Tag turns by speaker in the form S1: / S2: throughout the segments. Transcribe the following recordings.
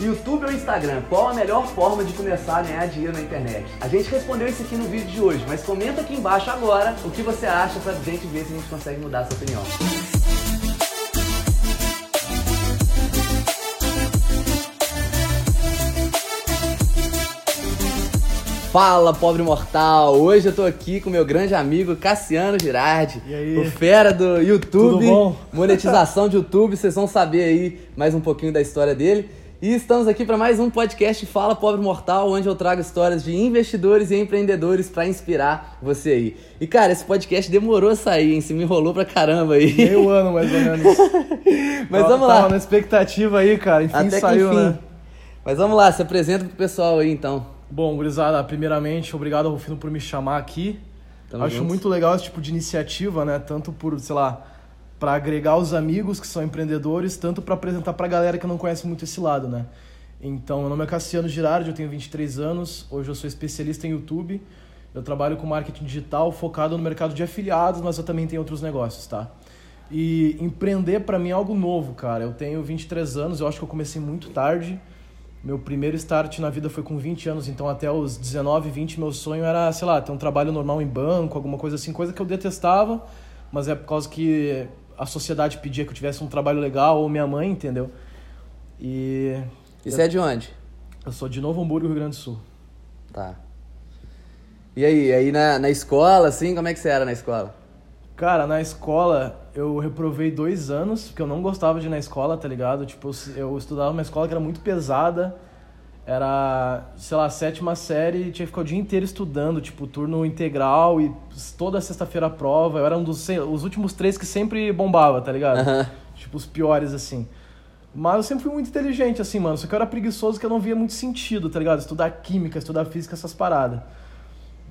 S1: YouTube ou Instagram? Qual a melhor forma de começar a ganhar dinheiro na internet? A gente respondeu isso aqui no vídeo de hoje, mas comenta aqui embaixo agora o que você acha pra gente ver se a gente consegue mudar a sua opinião. Fala, pobre mortal! Hoje eu tô aqui com meu grande amigo Cassiano Girardi,
S2: E aí?
S1: o fera do YouTube, monetização de YouTube, vocês vão saber aí mais um pouquinho da história dele. E estamos aqui para mais um podcast Fala Pobre Mortal, onde eu trago histórias de investidores e empreendedores para inspirar você aí. E cara, esse podcast demorou a sair, hein? Se me enrolou pra caramba aí.
S2: Meio ano, mais ou menos.
S1: Mas vamos lá.
S2: Tava na expectativa aí, cara. Enfim,
S1: Até
S2: saiu,
S1: enfim.
S2: né?
S1: Mas vamos lá, se apresenta pro pessoal aí então.
S2: Bom, gurizada, primeiramente, obrigado, Rufino, por me chamar aqui.
S1: Tamo
S2: Acho muito legal esse tipo de iniciativa, né? Tanto por, sei lá, pra agregar os amigos que são empreendedores, tanto pra apresentar pra galera que não conhece muito esse lado, né? Então, meu nome é Cassiano Girardi, eu tenho 23 anos, hoje eu sou especialista em YouTube. Eu trabalho com marketing digital focado no mercado de afiliados, mas eu também tenho outros negócios, tá? E empreender pra mim é algo novo, cara. Eu tenho 23 anos, eu acho que eu comecei muito tarde. Meu primeiro start na vida foi com 20 anos, então até os 19, 20 meu sonho era, sei lá, ter um trabalho normal em banco, alguma coisa assim, coisa que eu detestava, mas é por causa que a sociedade pedia que eu tivesse um trabalho legal, ou minha mãe, entendeu? E
S1: E você é de onde?
S2: eu sou de Novo Hamburgo, Rio Grande do Sul.
S1: Tá. E aí, aí na, na escola, assim, como é que você era na escola?
S2: Cara, na escola eu reprovei dois anos, porque eu não gostava de ir na escola, tá ligado? Tipo, eu, eu estudava numa escola que era muito pesada, era, sei lá, sétima série, tinha que ficar o dia inteiro estudando, tipo, turno integral e toda sexta-feira a prova. Eu era um dos os últimos três que sempre bombava, tá ligado?
S1: Aham.
S2: Tipo, os piores, assim. Mas eu sempre fui muito inteligente, assim, mano. Só que eu era preguiçoso que eu não via muito sentido, tá ligado? Estudar química, estudar física, essas paradas.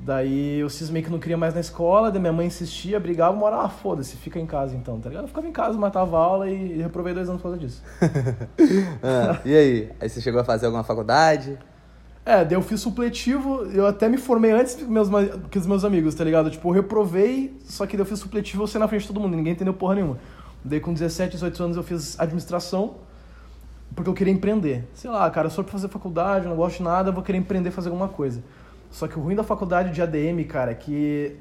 S2: Daí eu cismei que não queria mais na escola, daí minha mãe insistia, brigava, uma hora, ah, foda-se, fica em casa então, tá ligado? Eu ficava em casa, matava aula e reprovei dois anos por causa disso.
S1: Ah, e aí? Aí você chegou a fazer alguma faculdade?
S2: É, daí eu fiz supletivo, eu até me formei antes que, meus, que os meus amigos, tá ligado? Tipo, eu reprovei, só que daí eu fiz supletivo eu saí na frente de todo mundo, ninguém entendeu porra nenhuma. Daí com 17, 18 anos eu fiz administração, porque eu queria empreender. Sei lá, cara, eu sou pra fazer faculdade, não gosto de nada, eu vou querer empreender, fazer alguma coisa. Só que o ruim da faculdade de ADM, cara, é que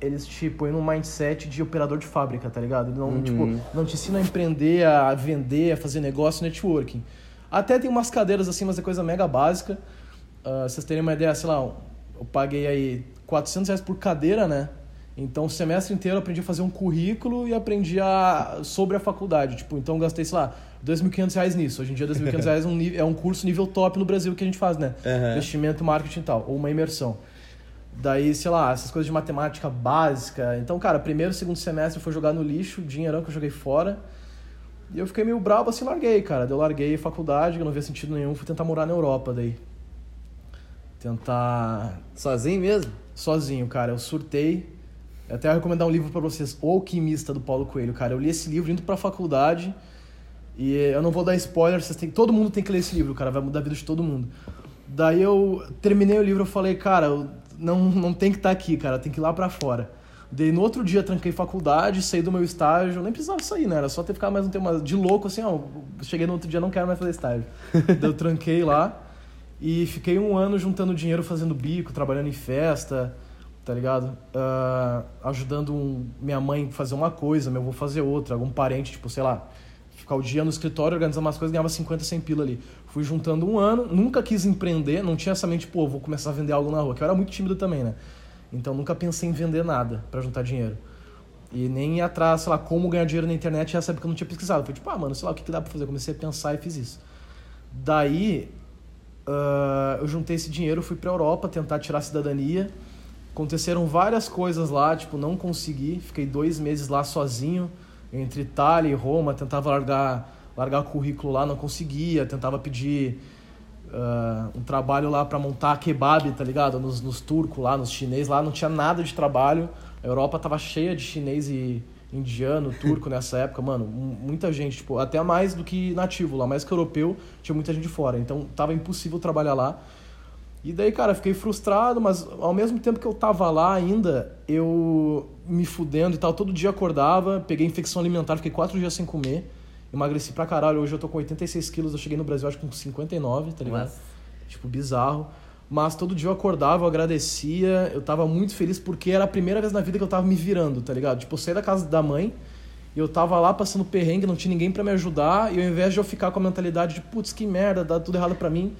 S2: eles te põem num mindset de operador de fábrica, tá ligado? Não,
S1: Uhum.
S2: tipo, não te ensinam a empreender, a vender, a fazer negócio, networking. Até tem umas cadeiras assim, mas é coisa mega básica. Ah, vocês terem uma ideia, sei lá, eu paguei aí 400 reais por cadeira, né? Então, o semestre inteiro eu aprendi a fazer um currículo e aprendi a, sobre a faculdade. Tipo, então eu gastei, sei lá, 2.500 reais nisso. Hoje em dia, 2.500 reais é um, nível- é um curso nível top no Brasil que a gente faz, né?
S1: Aham.
S2: Investimento, marketing e tal, ou uma imersão. Daí, sei lá, essas coisas de matemática básica. Então, cara, primeiro, segundo semestre foi jogar no lixo, dinheirão que eu joguei fora. E eu fiquei meio bravo assim, larguei, cara. Eu larguei a faculdade, que eu não via sentido nenhum, fui tentar morar na Europa daí. Tentar
S1: Sozinho mesmo?
S2: sozinho, cara. Eu surtei. Eu até ia recomendar um livro pra vocês, O Alquimista, do Paulo Coelho, cara. Eu li esse livro indo pra faculdade e eu não vou dar spoiler, vocês têm, todo mundo tem que ler esse livro, cara. Vai mudar a vida de todo mundo. Daí eu terminei o livro eu falei, cara, não, não tem que estar aqui, cara. Tem que ir lá pra fora. Daí no outro dia tranquei faculdade, saí do meu estágio, nem precisava sair, né? Era só ter ficado mais um tempo de louco, assim, ó. Cheguei no outro dia, não quero mais fazer estágio. Daí eu tranquei lá e fiquei um ano juntando dinheiro, fazendo bico, trabalhando em festa, tá ligado? Ah, ajudando um- minha mãe a fazer uma coisa, meu avô fazer outra, algum parente, tipo, sei lá, ficar o dia no escritório organizando umas coisas, ganhava 50, 100 pila ali. Fui juntando um ano, nunca quis empreender, não tinha essa mente, pô, vou começar a vender algo na rua, que eu era muito tímido também, né? Então nunca pensei em vender nada pra juntar dinheiro. E nem ir atrás, sei lá, como ganhar dinheiro na internet, essa época eu não tinha pesquisado. Foi tipo, ah, mano, sei lá, o que, que dá pra fazer? Eu comecei a pensar e fiz isso. Daí, ah, eu juntei esse dinheiro, fui pra Europa tentar tirar a cidadania. Aconteceram várias coisas lá, tipo, não consegui. Fiquei dois meses lá sozinho, entre Itália e Roma. Tentava largar, largar o currículo lá, não conseguia. Tentava pedir ah, um trabalho lá pra montar kebab, tá ligado? Nos, nos turcos lá, nos chineses lá. Não tinha nada de trabalho. A Europa tava cheia de chinês e indiano, turco nessa época. Mano, mu- muita gente, tipo, até mais do que nativo lá. Mais que europeu, tinha muita gente fora. Então tava impossível trabalhar lá. E daí, cara, fiquei frustrado, mas ao mesmo tempo que eu tava lá ainda, eu me fudendo e tal, todo dia acordava, peguei infecção alimentar, fiquei quatro dias sem comer. emagreci pra caralho. Hoje eu tô com 86 quilos, eu cheguei no Brasil acho que com 59, tá ligado?
S1: Mas,
S2: Tipo, bizarro. Mas todo dia eu acordava, eu agradecia, eu tava muito feliz porque era a primeira vez na vida que eu tava me virando, tá ligado? Tipo, eu saí da casa da mãe e eu tava lá passando perrengue, não tinha ninguém pra me ajudar, e ao invés de eu ficar com a mentalidade de putz, que merda, dá tudo errado pra mim,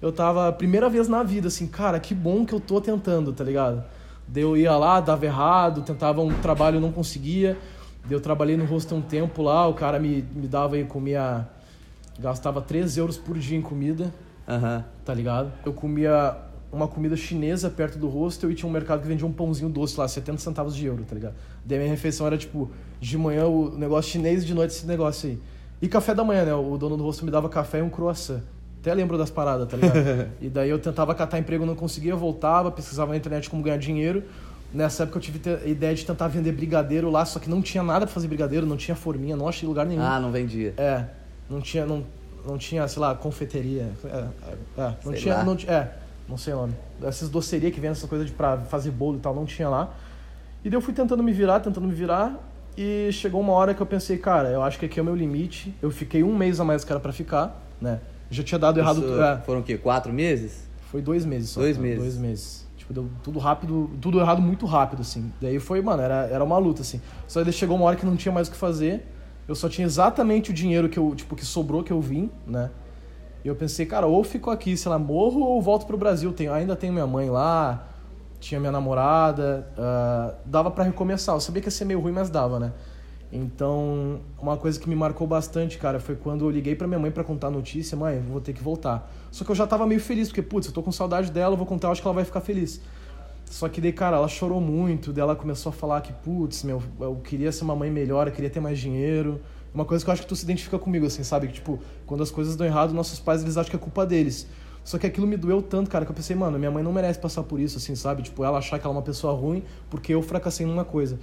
S2: eu tava, primeira vez na vida, assim, cara, que bom que eu tô tentando, tá ligado? Daí eu ia lá, dava errado, tentava um trabalho, não conseguia. Daí eu trabalhei no hostel um tempo lá, o cara me, me dava e comia. Gastava 3 euros por dia em comida,
S1: aham.
S2: tá ligado? Eu comia uma comida chinesa perto do hostel e tinha um mercado que vendia um pãozinho doce lá, 70 centavos de euro, tá ligado? Daí minha refeição era tipo, de manhã o negócio chinês, de noite esse negócio aí. E café da manhã, né? O dono do hostel me dava café e um croissant. Até lembro das paradas, tá ligado? e daí eu tentava catar emprego, não conseguia, voltava, pesquisava na internet como ganhar dinheiro. Nessa época eu tive a ideia de tentar vender brigadeiro lá, só que não tinha nada pra fazer brigadeiro, não tinha forminha, não achei lugar nenhum.
S1: Ah, não vendia.
S2: É, não tinha, não, não tinha, sei lá, confeiteria. É, é, é, não
S1: Sei
S2: tinha,
S1: lá.
S2: não, é, não sei o nome. Essas docerias que vêm essa coisa de pra fazer bolo e tal, não tinha lá. E daí eu fui tentando me virar, tentando me virar. E chegou uma hora que eu pensei, cara, eu acho que aqui é o meu limite. Eu fiquei um mês a mais que era pra ficar, né? Já tinha dado errado.
S1: Isso
S2: é,
S1: Foram o quê? Quatro meses?
S2: foi dois meses só.
S1: Dois
S2: cara,
S1: meses.
S2: Dois meses. Tipo, deu tudo rápido, tudo errado muito rápido, assim. Daí foi, mano, era, era uma luta, assim. Só que chegou uma hora que não tinha mais o que fazer. Eu só tinha exatamente o dinheiro que eu, tipo, que sobrou que eu vim, né? E eu pensei, cara, ou fico aqui, sei lá, morro ou volto pro Brasil. Tenho, ainda tenho minha mãe lá, tinha minha namorada, ah, dava pra recomeçar. Eu sabia que ia ser meio ruim, mas dava, né? Então, uma coisa que me marcou bastante, cara, foi quando eu liguei pra minha mãe pra contar a notícia, mãe, vou ter que voltar. Só que eu já tava meio feliz, porque, putz, eu tô com saudade dela, vou contar, acho que ela vai ficar feliz. Só que daí, cara, ela chorou muito, daí ela começou a falar que, putz, meu, eu queria ser uma mãe melhor, eu queria ter mais dinheiro. Uma coisa que eu acho que tu se identifica comigo, assim, sabe? Que, tipo, quando as coisas dão errado, nossos pais, eles acham que é culpa deles. Só que aquilo me doeu tanto, cara, que eu pensei, mano, minha mãe não merece passar por isso, assim, sabe? Tipo, ela achar que ela é uma pessoa ruim porque eu fracassei numa coisa.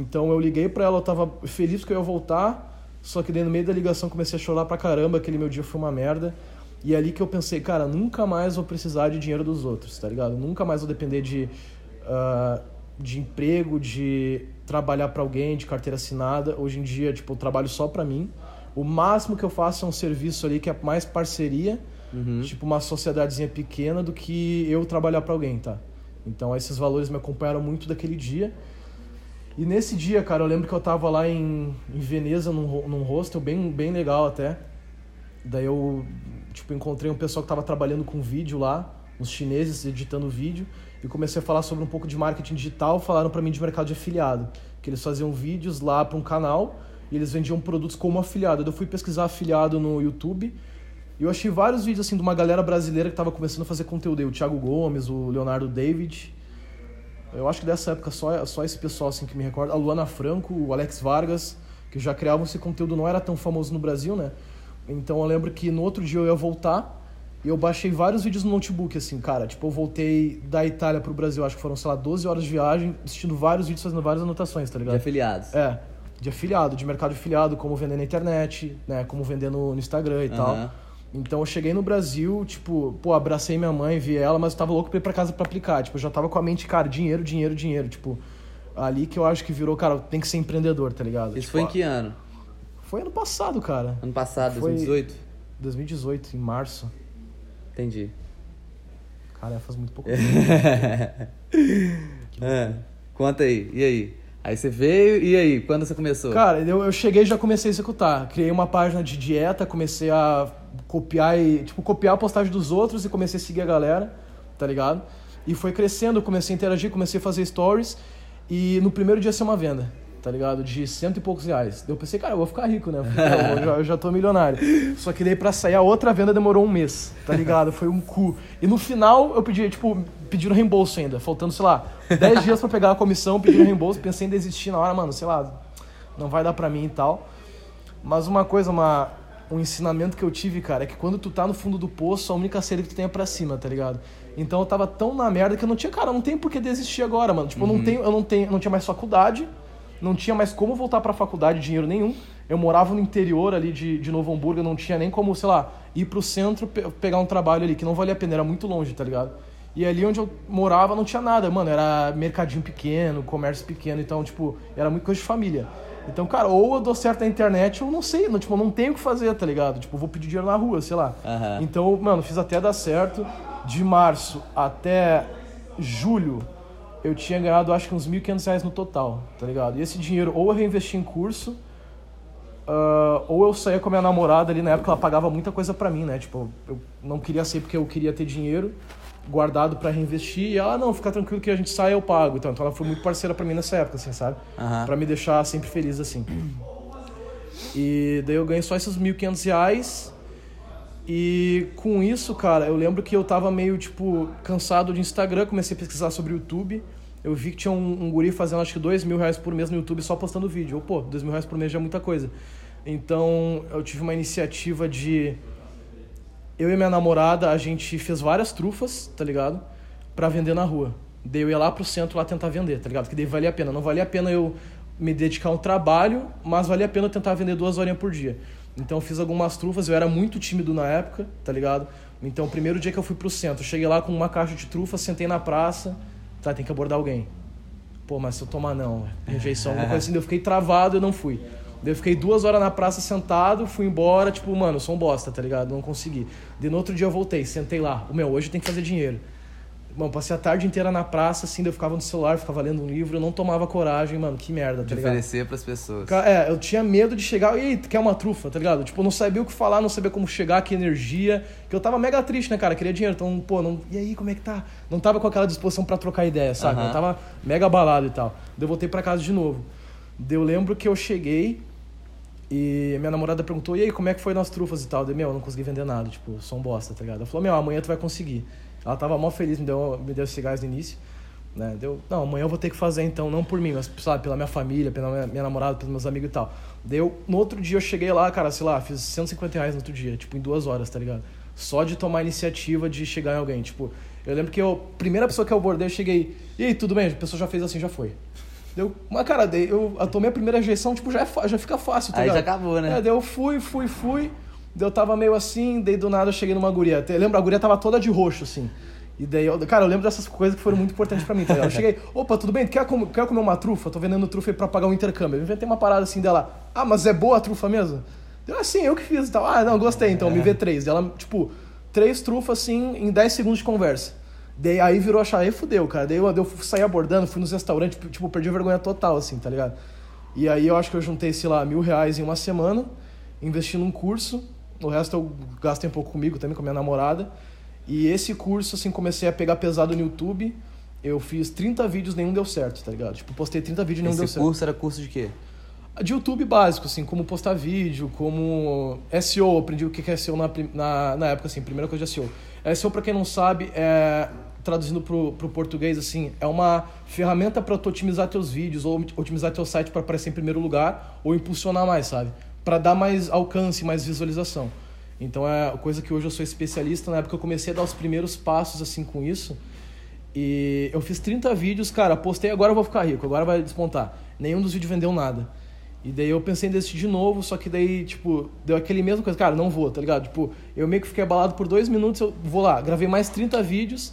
S2: Então eu liguei pra ela, eu tava feliz que eu ia voltar, só que daí no meio da ligação comecei a chorar pra caramba, aquele meu dia foi uma merda. E é ali que eu pensei, cara, nunca mais vou precisar de dinheiro dos outros, tá ligado? Nunca mais vou depender de, ah, de emprego, de trabalhar pra alguém, de carteira assinada. Hoje em dia, tipo, eu trabalho só pra mim. O máximo que eu faço é um serviço ali que é mais parceria, tipo uma sociedadezinha pequena, do que eu trabalhar pra alguém, tá? Então esses valores me acompanharam muito daquele dia. E nesse dia, cara, eu lembro que eu tava lá em, em Veneza, num, num hostel bem, bem legal até. Daí eu, tipo, encontrei um pessoal que tava trabalhando com vídeo lá, uns chineses editando vídeo, e comecei a falar sobre um pouco de marketing digital, falaram pra mim de mercado de afiliado, que eles faziam vídeos lá pra um canal e eles vendiam produtos como afiliado. Eu fui pesquisar afiliado no YouTube eu achei vários vídeos assim de uma galera brasileira que tava começando a fazer conteúdo aí, o Thiago Gomes, o Leonardo David, eu acho que dessa época só, só esse pessoal assim que me recorda. A Luana Franco, o Alex Vargas, que já criavam esse conteúdo, não era tão famoso no Brasil, né? Então eu lembro que no outro dia eu ia voltar e eu baixei vários vídeos no notebook, assim, cara. Tipo, eu voltei da Itália pro Brasil, acho que foram, sei lá, 12 horas de viagem, assistindo vários vídeos, fazendo várias anotações, tá
S1: De
S2: ligado?
S1: afiliados.
S2: É, de afiliado, de mercado de afiliado, como vender na internet, né? Como vender no, no Instagram e tal. Então eu cheguei no Brasil, tipo, pô, abracei minha mãe, vi ela, mas eu tava louco pra ir pra casa pra aplicar. Tipo, eu já tava com a mente, cara, dinheiro, dinheiro, dinheiro. Tipo, ali que eu acho que virou, cara, tem que ser empreendedor, tá ligado?
S1: Isso
S2: Tipo,
S1: foi em que ano?
S2: Foi ano passado, cara.
S1: Ano passado,
S2: Foi-
S1: 2018?
S2: 2018, em março.
S1: Entendi.
S2: Cara, faz muito pouco
S1: É, Conta aí, e aí? Aí você veio, e aí? Quando você começou?
S2: Cara, eu, eu cheguei e já comecei a executar. Criei uma página de dieta, comecei a copiar e, tipo, copiar a postagem dos outros e comecei a seguir a galera, tá ligado? E foi crescendo, comecei a interagir, comecei a fazer stories e no primeiro dia ser uma venda, tá ligado? De cento e poucos reais. Eu pensei, cara, eu vou ficar rico, né? Eu, falei, "Pô, eu já, eu já tô milionário. Só que daí pra sair a outra venda demorou um mês, tá ligado? Foi um cu. E no final eu pedi, tipo, pediram reembolso ainda, faltando, sei lá, 10 dias pra pegar a comissão, pediram reembolso, pensei em desistir na hora, mano, sei lá, não vai dar pra mim e tal. Mas uma coisa, uma, um ensinamento que eu tive, cara, é que quando tu tá no fundo do poço, a única saída que tu tem é pra cima, tá ligado? Então eu tava tão na merda que eu não tinha, cara, não tem por que desistir agora, mano. Tipo, eu não tenho, eu não tenho, eu não tinha mais faculdade, não tinha mais como voltar pra faculdade, dinheiro nenhum. Eu morava no interior ali de, de Novo Hamburgo, não tinha nem como, sei lá, ir pro centro pe- pegar um trabalho ali, que não valia a pena, era muito longe, tá ligado? E ali onde eu morava não tinha nada, mano, era mercadinho pequeno, comércio pequeno, então, tipo, era muito coisa de família. Então, cara, ou eu dou certo na internet ou não sei, não, tipo, não tenho o que fazer, tá ligado? Tipo, vou pedir dinheiro na rua, sei lá.
S1: Aham.
S2: Então, mano, fiz até dar certo. De março até julho, eu tinha ganhado acho que uns 1.500 reais no total, tá ligado? E esse dinheiro ou eu reinvesti em curso, ah, ou eu saía com a minha namorada ali na época, ela pagava muita coisa pra mim, né? Tipo, eu não queria sair porque eu queria ter dinheiro guardado pra reinvestir. E ela, não, fica tranquilo que a gente sai, eu pago. Então, então ela foi muito parceira pra mim nessa época, assim, sabe?
S1: Aham.
S2: Pra me deixar sempre feliz, assim. E daí eu ganhei só esses 1.500 reais. E com isso, cara, eu lembro que eu tava meio, tipo, cansado de Instagram, comecei a pesquisar sobre YouTube. Eu vi que tinha um, um guri fazendo acho que dois mil reais por mês no YouTube só postando vídeo. Eu, pô, dois mil reais por mês já é muita coisa. Então eu tive uma iniciativa de. Eu e minha namorada, a gente fez várias trufas, tá ligado? Pra vender na rua. Daí eu ia lá pro centro lá tentar vender, tá ligado? Que daí valia a pena. Não valia a pena eu me dedicar ao trabalho, mas valia a pena eu tentar vender duas horinhas por dia. Então eu fiz algumas trufas, eu era muito tímido na época, tá ligado? Então o primeiro dia que eu fui pro centro, eu cheguei lá com uma caixa de trufa, sentei na praça, tá, tem que abordar alguém. Pô, mas se eu tomar não, rejeição, alguma coisa assim, eu fiquei travado eu não fui. Eu fiquei duas horas na praça sentado, fui embora, tipo, mano, eu sou um bosta, tá ligado? Não consegui. Daí no outro dia eu voltei, sentei lá. O meu, hoje tem que fazer dinheiro. Mano, passei a tarde inteira na praça, assim, daí eu ficava no celular, ficava lendo um livro, eu não tomava coragem, mano, que merda, tá
S1: De
S2: ligado?
S1: oferecer pras pessoas.
S2: É, eu tinha medo de chegar, e quer uma trufa, tá ligado? Tipo, eu não sabia o que falar, não sabia como chegar, que energia. Que eu tava mega triste, né, cara? Queria dinheiro, então, pô, não... e aí, como é que tá? Não tava com aquela disposição pra trocar ideia, sabe?
S1: Aham.
S2: Eu tava mega abalado e tal. Daí eu voltei pra casa de novo. Daí eu lembro que eu cheguei e minha namorada perguntou, e aí, como é que foi nas trufas e tal? Daí, meu, eu não consegui vender nada, tipo, eu sou um bosta, tá ligado? Ela falou, meu, amanhã tu vai conseguir. Ela tava mó feliz, me deu, me deu cigarros no início. Né? Deu, não, amanhã eu vou ter que fazer então, não por mim, mas sabe, pela minha família, pela minha, minha namorada, pelos meus amigos e tal. Daí eu, no outro dia eu cheguei lá, cara, sei lá, fiz 150 reais no outro dia, tipo, em duas horas, tá ligado? Só de tomar a iniciativa de chegar em alguém. Tipo, eu lembro que eu, primeira pessoa que eu abordei, eu cheguei, e aí, tudo bem? A pessoa já fez assim, já foi. Deu, mas cara, eu, eu tomei a primeira rejeição, tipo, já, é, já fica fácil, tá
S1: Aí já acabou, né?
S2: É, daí eu fui, fui, fui. Daí eu tava meio assim, daí do nada eu cheguei numa guria. Até- Lembra, a guria tava toda de roxo, assim. E daí, eu, cara, eu lembro dessas coisas que foram muito importantes pra mim, tá ligado? Eu cheguei, opa, tudo bem? Quer, com- quer comer uma trufa? Tô vendendo trufa aí pra pagar um intercâmbio. Eu inventei uma parada assim dela. Ah, mas é boa a trufa mesmo? Deu assim, eu que fiz e tal. Ah, não, gostei, então, me vê três. Ela, tipo, três trufas assim em 10 segundos de conversa. Daí aí virou a chave, fudeu, cara. Daí eu, eu saí abordando, fui nos restaurantes, tipo, perdi a vergonha total, assim, tá ligado? E aí eu acho que eu juntei, sei lá, mil reais em uma semana, investi num curso, o resto eu gastei um pouco comigo também, com a minha namorada. E esse curso, assim, comecei a pegar pesado no YouTube. Eu fiz 30 vídeos, nenhum deu certo, tá ligado? Tipo, postei 30 vídeos e nenhum deu
S1: Esse
S2: certo.
S1: curso era curso de quê?
S2: De YouTube básico, assim, como postar vídeo, como SEO, aprendi o que é SEO na, na, na época, assim, primeira coisa de SEO. SEO, pra quem não sabe, é, traduzindo pro, pro português, assim, é uma ferramenta para tu otimizar teus vídeos ou otimizar teu site para aparecer em primeiro lugar ou impulsionar mais, sabe? Para dar mais alcance, mais visualização. Então é coisa que hoje eu sou especialista, na época eu comecei a dar os primeiros passos, assim, com isso. E eu fiz 30 vídeos, cara, postei, agora eu vou ficar rico, agora vai despontar. Nenhum dos vídeos vendeu nada. E daí eu pensei em desistir de novo, só que daí, tipo, deu aquele mesmo coisa, cara, não vou, tá ligado? Tipo, eu meio que fiquei abalado por dois minutos, eu vou lá, gravei mais 30 vídeos,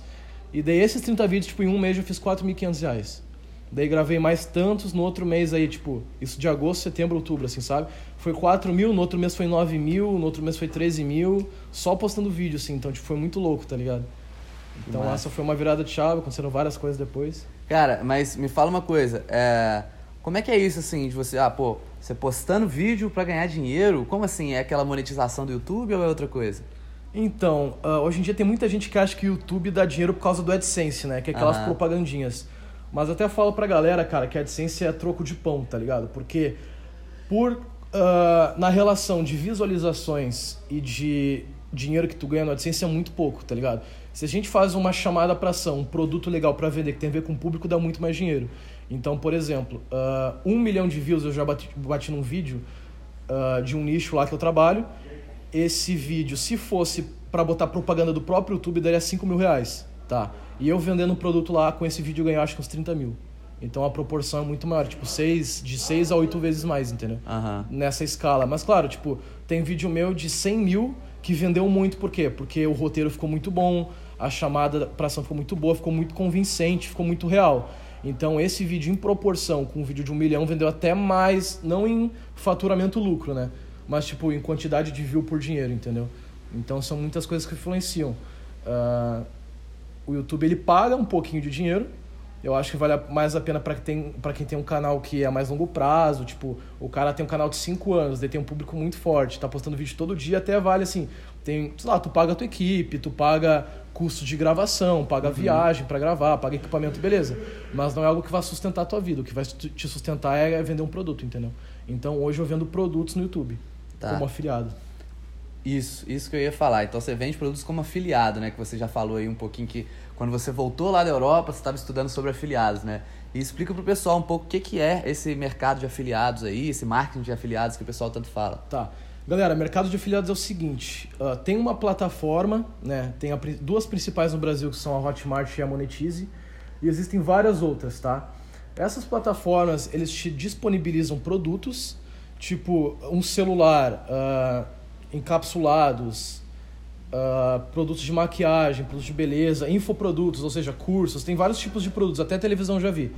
S2: e daí esses 30 vídeos, tipo, em um mês eu fiz 4.500 reais. Daí gravei mais tantos, no outro mês aí, tipo, isso de agosto, setembro, outubro, assim, sabe? Foi 4 mil, no outro mês foi 9 mil, no outro mês foi 13 mil, só postando vídeo, assim, então, tipo, foi muito louco, tá ligado? Então essa foi uma virada de chave, aconteceram várias coisas depois.
S1: Cara, mas me fala uma coisa, é, como é que é isso assim, de você, ah, pô, você postando vídeo pra ganhar dinheiro, como assim, é aquela monetização do YouTube ou é outra coisa?
S2: Então, ah, hoje em dia tem muita gente que acha que o YouTube dá dinheiro por causa do AdSense, né? Que é aquelas
S1: Aham.
S2: propagandinhas. Mas até falo pra galera, cara, que AdSense é troco de pão, tá ligado? Porque por ah, na relação de visualizações e de dinheiro que tu ganha no AdSense é muito pouco, tá ligado? Se a gente faz uma chamada pra ação, um produto legal pra vender que tem a ver com o público, dá muito mais dinheiro. Então, por exemplo, ah, um milhão de views eu já bati, bati num vídeo ah, de um nicho lá que eu trabalho. Esse vídeo, se fosse pra botar propaganda do próprio YouTube, daria 5 mil reais, tá? E eu vendendo um produto lá, com esse vídeo eu ganho acho que uns 30 mil. Então a proporção é muito maior, tipo, seis, de 6 a 8 vezes mais, entendeu? Nessa escala. Mas claro, tipo, tem vídeo meu de 100 mil que vendeu muito, por quê? Porque o roteiro ficou muito bom, a chamada pra ação ficou muito boa, ficou muito convincente, ficou muito real. Então esse vídeo em proporção com um vídeo de um milhão vendeu até mais, não em faturamento lucro, né? Mas tipo em quantidade de view por dinheiro, entendeu? Então são muitas coisas que influenciam. Uh, o YouTube ele paga um pouquinho de dinheiro. Eu acho que vale mais a pena para quem, tem, pra quem tem um canal que é mais longo prazo. Tipo, o cara tem um canal de 5 anos, daí tem um público muito forte, tá postando vídeo todo dia, até vale assim. Tem, sei lá, tu paga a tua equipe, tu paga custo de gravação, paga uhum. viagem para gravar, paga equipamento, beleza. Mas não é algo que vai sustentar a tua vida. O que vai te sustentar é vender um produto, entendeu? Então hoje eu vendo produtos no YouTube, tá. como afiliado.
S1: Isso, isso que eu ia falar. Então você vende produtos como afiliado, né? Que você já falou aí um pouquinho que quando você voltou lá da Europa, você estava estudando sobre afiliados, né? E explica pro pessoal um pouco o que, que é esse mercado de afiliados aí, esse marketing de afiliados que o pessoal tanto fala.
S2: Tá. Galera, mercado de afiliados é o seguinte: uh, tem uma plataforma, né? Tem a, duas principais no Brasil que são a Hotmart e a Monetize, e existem várias outras, tá? Essas plataformas eles te disponibilizam produtos, tipo um celular. Uh, encapsulados, uh, produtos de maquiagem, produtos de beleza, infoprodutos, ou seja, cursos, tem vários tipos de produtos, até televisão já vi.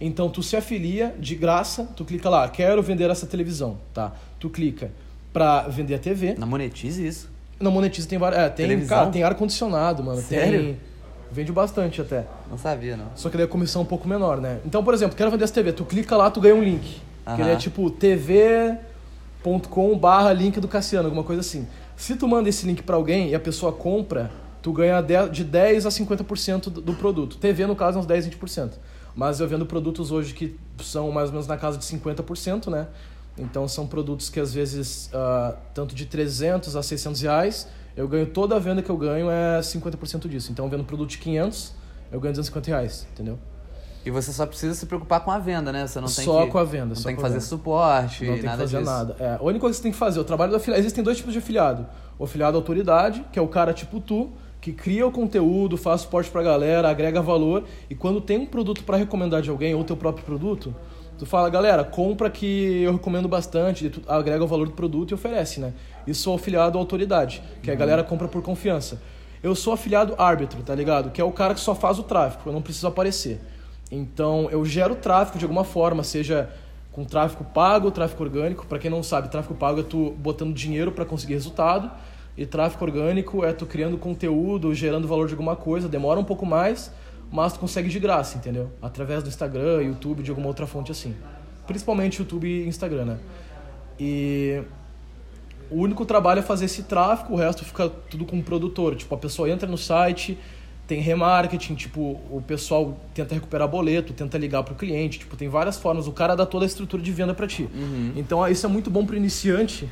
S2: Então tu se afilia de graça, tu clica lá, quero vender essa televisão, tá? Tu clica para vender a TV.
S1: Na Monetize isso.
S2: Na Monetize tem várias, é, tem, cara, tem ar condicionado, mano,
S1: Sério?
S2: tem vende bastante até.
S1: Não sabia, não.
S2: Só que daí a comissão é um pouco menor, né? Então, por exemplo, quero vender essa TV, tu clica lá, tu ganha um link. Que ele é tipo TV com barra link do Cassiano, alguma coisa assim. Se tu manda esse link para alguém e a pessoa compra, tu ganha de 10 a 50% do produto. TV, no caso, é uns 10, 20%. Mas eu vendo produtos hoje que são mais ou menos na casa de 50%, né? Então são produtos que às vezes, uh, tanto de 300 a 600 reais, eu ganho toda a venda que eu ganho é 50% disso. Então, vendo produto de 500, eu ganho 250 reais, entendeu?
S1: E você só precisa se preocupar com a venda, né? Você não tem
S2: só
S1: que,
S2: com a venda.
S1: Não
S2: tem
S1: que fazer venda. suporte,
S2: não tem
S1: nada
S2: que fazer
S1: disso.
S2: nada. É, a única coisa que você tem que fazer, o trabalho do afiliado. Existem dois tipos de afiliado. O afiliado autoridade, que é o cara tipo tu, que cria o conteúdo, faz suporte pra galera, agrega valor. E quando tem um produto para recomendar de alguém, ou teu próprio produto, tu fala, galera, compra que eu recomendo bastante, tu agrega o valor do produto e oferece, né? Isso é o afiliado autoridade, que uhum. a galera compra por confiança. Eu sou afiliado árbitro, tá ligado? Que é o cara que só faz o tráfego, eu não preciso aparecer. Então eu gero tráfego de alguma forma, seja com tráfego pago ou tráfego orgânico. Para quem não sabe, tráfego pago é tu botando dinheiro para conseguir resultado. E tráfego orgânico é tu criando conteúdo, gerando valor de alguma coisa. Demora um pouco mais, mas tu consegue de graça, entendeu? Através do Instagram, YouTube, de alguma outra fonte assim. Principalmente YouTube e Instagram, né? E o único trabalho é fazer esse tráfego, o resto fica tudo com o produtor. Tipo, a pessoa entra no site, tem remarketing, tipo, o pessoal tenta recuperar boleto, tenta ligar para o cliente, tipo, tem várias formas. O cara dá toda a estrutura de venda para ti. Uhum. Então, isso é muito bom para iniciante,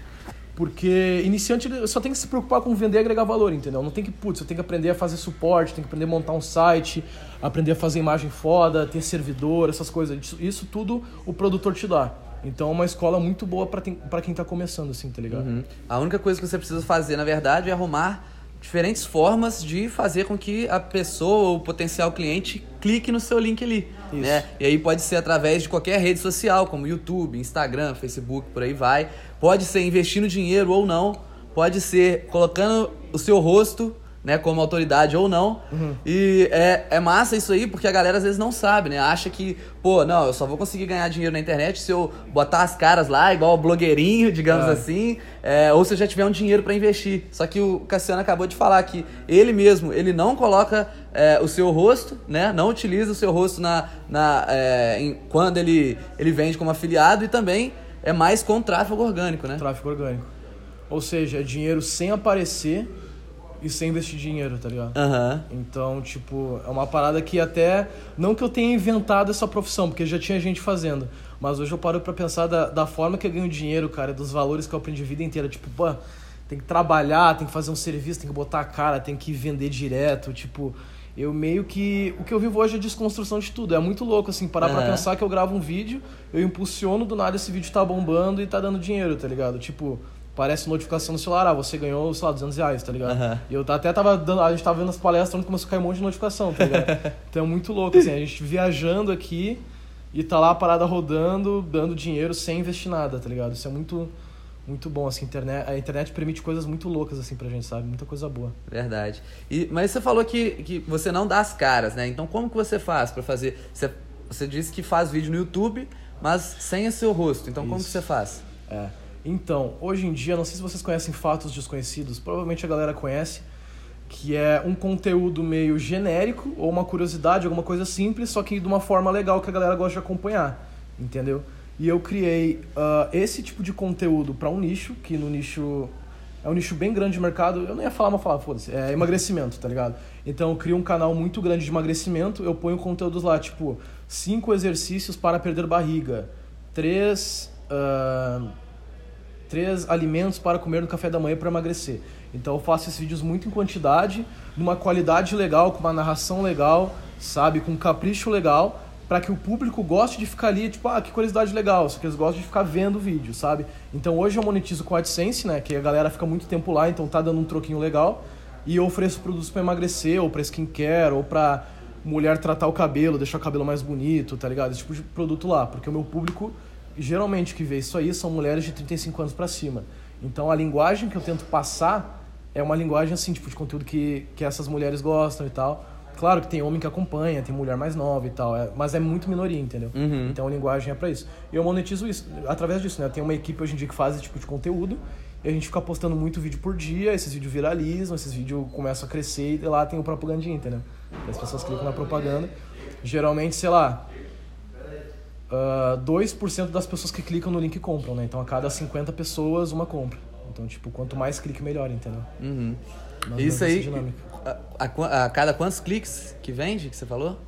S2: porque iniciante só tem que se preocupar com vender e agregar valor, entendeu? Não tem que, putz, eu tenho que aprender a fazer suporte, tem que aprender a montar um site, aprender a fazer imagem foda, ter servidor, essas coisas. Isso, isso tudo o produtor te dá. Então é uma escola muito boa para quem está começando, assim, tá ligado? Uhum.
S1: A única coisa que você precisa fazer, na verdade, é arrumar diferentes formas de fazer com que a pessoa ou o potencial cliente clique no seu link ali. Isso. Né? E aí pode ser através de qualquer rede social, como YouTube, Instagram, Facebook, por aí vai. Pode ser investindo dinheiro ou não. Pode ser colocando o seu rosto né, como autoridade ou não. Uhum. E é, é massa isso aí, porque a galera às vezes não sabe, né? Acha que, pô, não, eu só vou conseguir ganhar dinheiro na internet se eu botar as caras lá, igual blogueirinho, digamos é. assim, é, ou se eu já tiver um dinheiro para investir. Só que o Cassiano acabou de falar que ele mesmo, ele não coloca é, o seu rosto, né? Não utiliza o seu rosto na, na, é, em, quando ele, ele vende como afiliado e também é mais com tráfego orgânico, né?
S2: Tráfego orgânico. Ou seja, é dinheiro sem aparecer e sem investir dinheiro, tá ligado?
S1: Uhum.
S2: Então, tipo, é uma parada que até. Não que eu tenha inventado essa profissão, porque já tinha gente fazendo. Mas hoje eu paro pra pensar da, da forma que eu ganho dinheiro, cara, dos valores que eu aprendi a vida inteira. Tipo, pô, tem que trabalhar, tem que fazer um serviço, tem que botar a cara, tem que vender direto. Tipo, eu meio que. O que eu vivo hoje é desconstrução de tudo. É muito louco, assim, parar uhum. pra pensar que eu gravo um vídeo, eu impulsiono, do nada esse vídeo tá bombando e tá dando dinheiro, tá ligado? Tipo parece notificação no celular, ah, você ganhou, sei lá, 200 reais, tá ligado? Uhum. E eu até tava dando, a gente tava vendo as palestras onde começou a cair um monte de notificação, tá ligado? então é muito louco, assim, a gente viajando aqui e tá lá a parada rodando, dando dinheiro sem investir nada, tá ligado? Isso é muito muito bom, assim, internet, a internet permite coisas muito loucas, assim, pra gente, sabe? Muita coisa boa.
S1: Verdade. E, mas você falou que, que você não dá as caras, né? Então como que você faz para fazer... Você você disse que faz vídeo no YouTube, mas sem o seu rosto. Então, como que
S2: Isso.
S1: você faz?
S2: É. Então, hoje em dia, não sei se vocês conhecem Fatos Desconhecidos, provavelmente a galera conhece, que é um conteúdo meio genérico ou uma curiosidade, alguma coisa simples, só que de uma forma legal que a galera gosta de acompanhar, entendeu? E eu criei ah, esse tipo de conteúdo para um nicho, que no nicho é um nicho bem grande de mercado. Eu não ia falar, mas falar, foda-se. É emagrecimento, tá ligado? Então eu crio um canal muito grande de emagrecimento, eu ponho conteúdos lá, tipo, cinco exercícios para perder barriga, três. ah, três alimentos para comer no café da manhã para emagrecer. Então eu faço esses vídeos muito em quantidade, numa qualidade legal, com uma narração legal, sabe, com um capricho legal, para que o público goste de ficar ali, tipo, ah, que curiosidade legal, só que eles gostam de ficar vendo o vídeo, sabe? Então hoje eu monetizo com AdSense, né, que a galera fica muito tempo lá, então tá dando um troquinho legal, e eu ofereço produtos para emagrecer, ou para skincare, ou para mulher tratar o cabelo, deixar o cabelo mais bonito, tá ligado? Esse tipo de produto lá, porque o meu público geralmente que vê isso aí são mulheres de 35 anos para cima. Então a linguagem que eu tento passar é uma linguagem assim, tipo de conteúdo que, que essas mulheres gostam e tal. Claro que tem homem que acompanha, tem mulher mais nova e tal, é- mas é muito minoria, entendeu?
S1: Uhum.
S2: Então a linguagem é para isso. E eu monetizo isso através disso, né? Eu tenho uma equipe hoje em dia que faz esse tipo de conteúdo e a gente fica postando muito vídeo por dia, esses vídeos viralizam, esses vídeos começam a crescer e lá tem o propagandinha, entendeu? As pessoas clicam na propaganda. Geralmente, sei lá, ah, 2% das pessoas que clicam no link compram, né? Então a cada 50 pessoas, uma compra. Então, tipo, quanto mais clique, melhor, entendeu?
S1: Uhum.
S2: Mais ou
S1: Isso aí, a, a, a cada quantos cliques que vende, que você falou?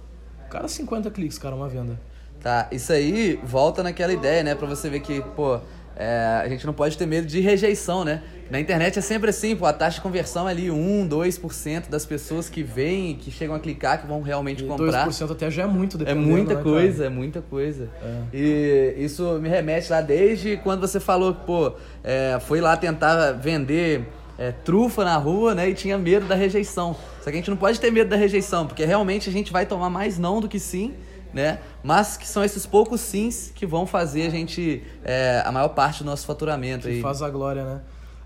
S2: Cada 50 cliques, cara, uma venda.
S1: Tá, isso aí volta naquela ideia, né? Pra você ver que, pô, é, a gente não pode ter medo de rejeição, né? Na internet é sempre assim, pô, a taxa de conversão é ali 1, 2% das pessoas que vêm, que chegam a clicar, que vão realmente
S2: E
S1: comprar.
S2: 2% até já é muito,
S1: É muita
S2: né,
S1: coisa,
S2: cara?
S1: é muita coisa.
S2: É.
S1: E isso me remete lá desde quando você falou que, pô, é, foi lá tentar vender é, trufa na rua, né? E tinha medo da rejeição. Só que a gente não pode ter medo da rejeição, porque realmente a gente vai tomar mais não do que sim, né? Mas que são esses poucos sims que vão fazer a gente é, a maior parte do nosso faturamento
S2: Que
S1: aí.
S2: faz a glória, né?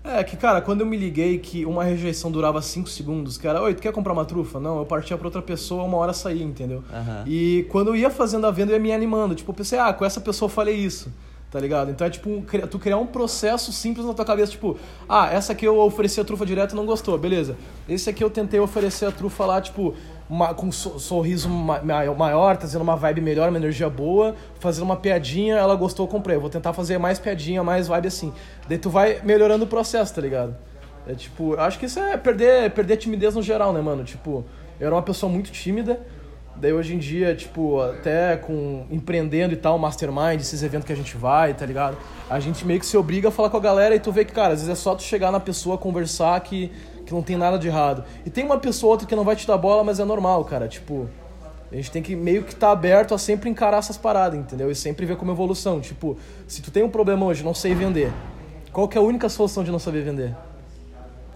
S2: É, que, cara, quando eu me liguei que uma rejeição durava 5 segundos, cara, oi, tu quer comprar uma trufa? Não, eu partia pra outra pessoa, uma hora saía, entendeu?
S1: Aham.
S2: E quando eu ia fazendo a venda, eu ia me animando. Tipo, eu pensei, ah, com essa pessoa eu falei isso, tá ligado? Então é tipo, tu criar um processo simples na tua cabeça, tipo, ah, essa aqui eu ofereci a trufa direto e não gostou, beleza. Esse aqui eu tentei oferecer a trufa lá, tipo, uma- com um so- sorriso ma- ma- maior, trazendo uma vibe melhor, uma energia boa, fazendo uma piadinha, ela gostou, eu comprei. Eu vou tentar fazer mais piadinha, mais vibe assim. Daí tu vai melhorando o processo, tá ligado? É tipo, eu acho que isso é perder, perder timidez no geral, né, mano? Tipo, eu era uma pessoa muito tímida, daí hoje em dia, tipo, até com empreendendo e tal, mastermind, esses eventos que a gente vai, tá ligado? A gente meio que se obriga a falar com a galera e tu vê que, cara, às vezes é só tu chegar na pessoa, conversar que, que não tem nada de errado. E tem uma pessoa ou outra que não vai te dar bola, mas é normal, cara, tipo... A gente tem que meio que estar aberto a sempre encarar essas paradas, entendeu? E sempre ver como evolução. Tipo, se tu tem um problema hoje, não sei vender, qual que é a única solução de não saber vender?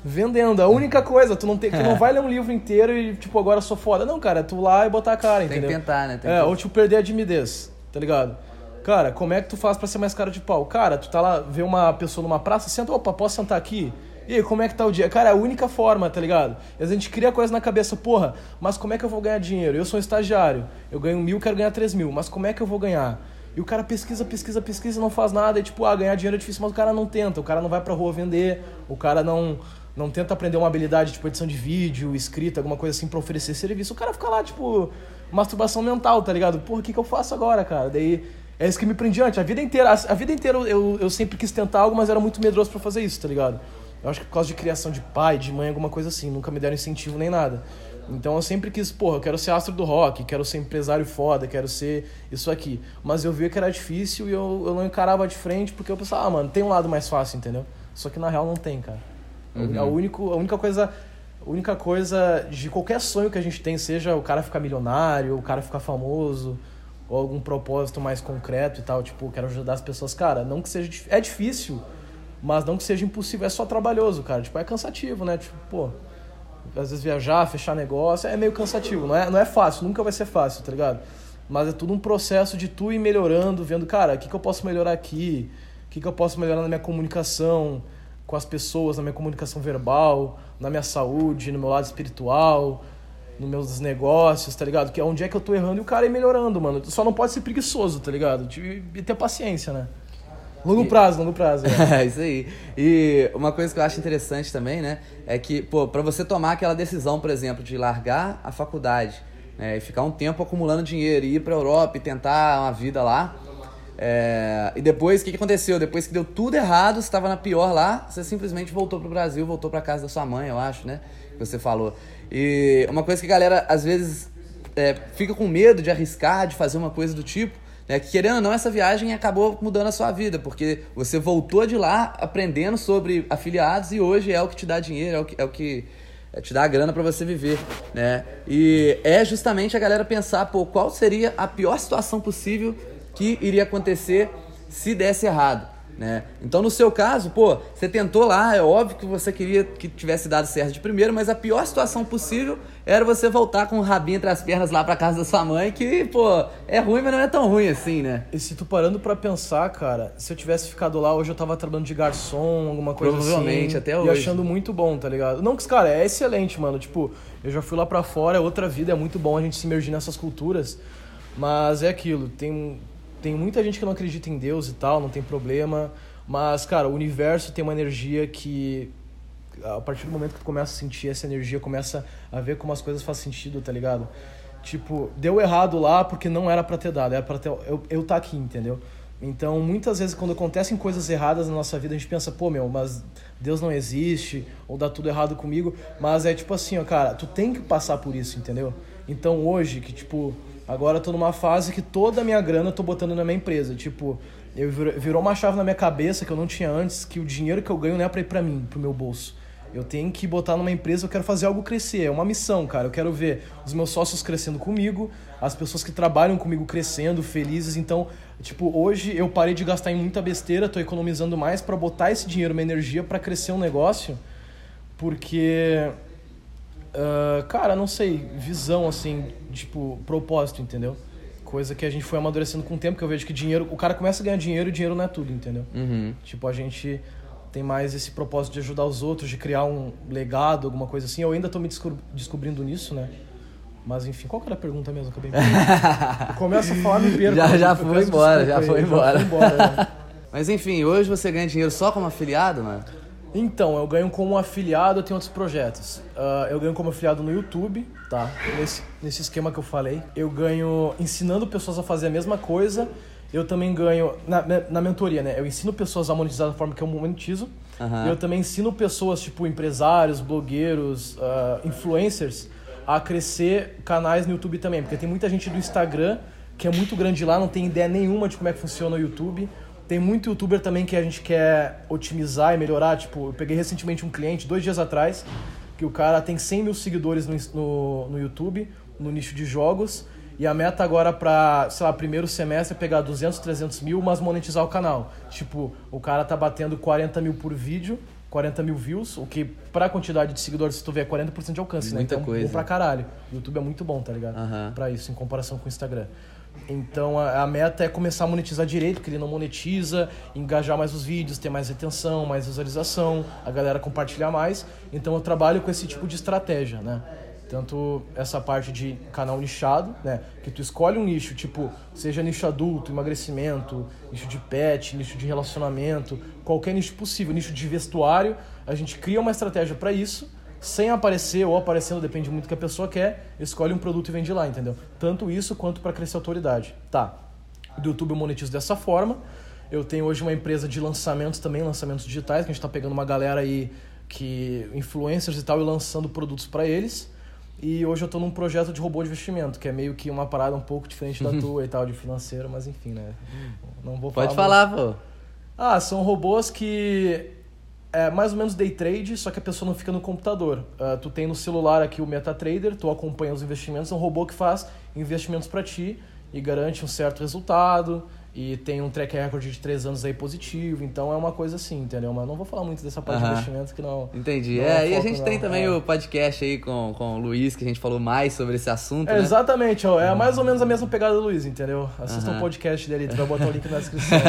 S2: Vendendo, a única coisa, tu não, tem, tu não vai ler um livro inteiro e, tipo, agora sou foda. Não, cara, é tu lá e botar a cara,
S1: Tem que
S2: entendeu?
S1: tentar, né? Tem
S2: é,
S1: que-
S2: ou tipo, perder a timidez, tá ligado? Cara, como é que tu faz pra ser mais cara de pau? Cara, tu tá lá, vê uma pessoa numa praça, senta, opa, posso sentar aqui? E aí, como é que tá o dia? Cara, é a única forma, tá ligado? E a gente cria coisa na cabeça, porra, mas como é que eu vou ganhar dinheiro? Eu sou um estagiário, eu ganho mil, quero ganhar três mil, mas como é que eu vou ganhar? E o cara pesquisa, pesquisa, pesquisa não faz nada. E tipo, ah, ganhar dinheiro é difícil, mas o cara não tenta. O cara não vai pra rua vender, o cara não, não tenta aprender uma habilidade, tipo, edição de vídeo, escrita, alguma coisa assim pra oferecer serviço. O cara fica lá, tipo, masturbação mental, tá ligado? Porra, o que, que eu faço agora, cara? Daí é isso que me prende antes. A vida inteira, a vida inteira eu, eu sempre quis tentar algo, mas era muito medroso pra fazer isso, tá ligado? Eu acho que por causa de criação de pai, de mãe, alguma coisa assim. Nunca me deram incentivo nem nada. Então eu sempre quis, porra, eu quero ser astro do rock, quero ser empresário foda, quero ser isso aqui. Mas eu via que era difícil e eu, eu não encarava de frente porque eu pensava, ah, mano, tem um lado mais fácil, entendeu? Só que na real não tem, cara. A, único, a única coisa. A única coisa de qualquer sonho que a gente tem, seja o cara ficar milionário, o cara ficar famoso, ou algum propósito mais concreto e tal, tipo, quero ajudar as pessoas, cara, não que seja é difícil, mas não que seja impossível, é só trabalhoso, cara, tipo, é cansativo, né? Tipo, pô, às vezes viajar, fechar negócio, é meio cansativo, não é, não é fácil, nunca vai ser fácil, tá ligado? Mas é tudo um processo de tu ir melhorando, vendo, cara, o que, que eu posso melhorar aqui, o que, que eu posso melhorar na minha comunicação com as pessoas, na minha comunicação verbal, na minha saúde, no meu lado espiritual. nos meus negócios, tá ligado? Que é onde é que eu tô errando e o cara ir melhorando, mano. Só não pode ser preguiçoso, tá ligado? E ter paciência, né? Longo prazo, longo prazo.
S1: É. isso aí. E uma coisa que eu acho interessante também, né, é que, pô, pra você tomar aquela decisão, por exemplo, de largar a faculdade né, e ficar um tempo acumulando dinheiro e ir pra Europa e tentar uma vida lá. É... E depois, o que, que aconteceu? Depois que deu tudo errado, você estava na pior lá, você simplesmente voltou pro Brasil, voltou pra casa da sua mãe, eu acho, né? Que você falou. E uma coisa que a galera, às vezes, é, fica com medo de arriscar, de fazer uma coisa do tipo, né? Que querendo ou não, essa viagem acabou mudando a sua vida, porque você voltou de lá aprendendo sobre afiliados e hoje é o que te dá dinheiro, é o que, é o que é, te dá a grana para você viver, né? E é justamente a galera pensar, pô, qual seria a pior situação possível que iria acontecer se desse errado. Né? Então, no seu caso, pô, você tentou lá, é óbvio que você queria que tivesse dado certo de primeiro, mas a pior situação possível era você voltar com o rabinho entre as pernas lá pra casa da sua mãe, que, pô, é ruim, mas não é tão ruim assim, né?
S2: E se tu parando pra pensar, cara, se eu tivesse ficado lá, hoje eu tava trabalhando de garçom, alguma coisa
S1: Provavelmente,
S2: assim.
S1: até hoje.
S2: E achando muito bom, tá ligado? Não, que, cara, é excelente, mano. Tipo, eu já fui lá pra fora, é outra vida, é muito bom a gente se imergir nessas culturas. Mas é aquilo, tem, tem muita gente que não acredita em Deus e tal, não tem problema. Mas, cara, o universo tem uma energia que a partir do momento que tu começa a sentir essa energia, começa a ver como as coisas fazem sentido, tá ligado? Tipo, deu errado lá porque não era para ter dado, era para ter eu eu tá aqui, entendeu? Então, muitas vezes quando acontecem coisas erradas na nossa vida, a gente pensa, pô, meu, mas Deus não existe, ou dá tudo errado comigo, mas é tipo assim, ó, cara, tu tem que passar por isso, entendeu? Então, hoje que tipo, agora eu tô numa fase que toda a minha grana eu tô botando na minha empresa, tipo, eu virou uma chave na minha cabeça que eu não tinha antes, que o dinheiro que eu ganho não é para ir para mim, pro meu bolso. Eu tenho que botar numa empresa, eu quero fazer algo crescer, é uma missão, cara. Eu quero ver os meus sócios crescendo comigo, as pessoas que trabalham comigo crescendo, felizes. Então, tipo, hoje eu parei de gastar em muita besteira, tô economizando mais para botar esse dinheiro, minha energia para crescer um negócio, porque uh, cara, não sei, visão assim, tipo, propósito, entendeu? Coisa que a gente foi amadurecendo com o tempo, que eu vejo que dinheiro. O cara começa a ganhar dinheiro e dinheiro não é tudo, entendeu?
S1: Uhum.
S2: Tipo, a gente tem mais esse propósito de ajudar os outros, de criar um legado, alguma coisa assim. Eu ainda tô me descobrindo nisso, né? Mas enfim, qual que era a pergunta mesmo? Acabei Começa a falar, me perco.
S1: Já, já foi embora, já foi embora.
S2: Já foi embora né?
S1: Mas enfim, hoje você ganha dinheiro só como afiliado, mano?
S2: Então, eu ganho como afiliado, eu tenho outros projetos. Uh, eu ganho como afiliado no YouTube, tá? Nesse, nesse esquema que eu falei. Eu ganho ensinando pessoas a fazer a mesma coisa. Eu também ganho na, na mentoria, né? Eu ensino pessoas a monetizar da forma que eu monetizo.
S1: Uhum.
S2: Eu também ensino pessoas, tipo empresários, blogueiros, uh, influencers, a crescer canais no YouTube também. Porque tem muita gente do Instagram que é muito grande lá, não tem ideia nenhuma de como é que funciona o YouTube tem muito youtuber também que a gente quer otimizar e melhorar. Tipo, eu peguei recentemente um cliente, dois dias atrás, que o cara tem 100 mil seguidores no, no, no YouTube, no nicho de jogos. E a meta agora para, sei lá, primeiro semestre é pegar 200, 300 mil, mas monetizar o canal. Tipo, o cara tá batendo 40 mil por vídeo, 40 mil views, o que pra quantidade de seguidores, se tu vê, é 40% de alcance,
S1: Muita
S2: né? Então,
S1: coisa.
S2: bom pra caralho. O YouTube é muito bom, tá ligado?
S1: Uhum.
S2: Pra isso, em comparação com o Instagram. Então a, a, meta é começar a monetizar direito, porque ele não monetiza, engajar mais os vídeos, ter mais retenção, mais visualização, a galera compartilhar mais. Então eu trabalho com esse tipo de estratégia, né? Tanto essa parte de canal nichado, né? Que tu escolhe um nicho, tipo, seja nicho adulto, emagrecimento, nicho de pet, nicho de relacionamento, qualquer nicho possível, nicho de vestuário, a gente cria uma estratégia para isso sem aparecer ou aparecendo, depende muito do que a pessoa quer, escolhe um produto e vende lá, entendeu? Tanto isso quanto para crescer a autoridade. Tá. Do YouTube eu monetizo dessa forma. Eu tenho hoje uma empresa de lançamentos também, lançamentos digitais, que a gente está pegando uma galera aí que influencers e tal e lançando produtos para eles. E hoje eu estou num projeto de robô de investimento, que é meio que uma parada um pouco diferente da tua e tal, de financeiro, mas enfim, né? Não vou
S1: falar. Pode falar,
S2: muito. pô. Ah, são robôs que é mais ou menos day trade, só que a pessoa não fica no computador. Uh, tu tem no celular aqui o MetaTrader, tu acompanha os investimentos, é um robô que faz investimentos para ti e garante um certo resultado e tem um track record de três anos aí positivo, então é uma coisa assim, entendeu? Mas não vou falar muito dessa parte de investimentos que não.
S1: Entendi.
S2: Não
S1: é, e a gente não. tem também é. o podcast aí com, com o Luiz, que a gente falou mais sobre esse assunto. É, né?
S2: Exatamente, ó, é mais ou menos a mesma pegada do Luiz, entendeu? Assista o podcast dele, tu vai botar o link na descrição.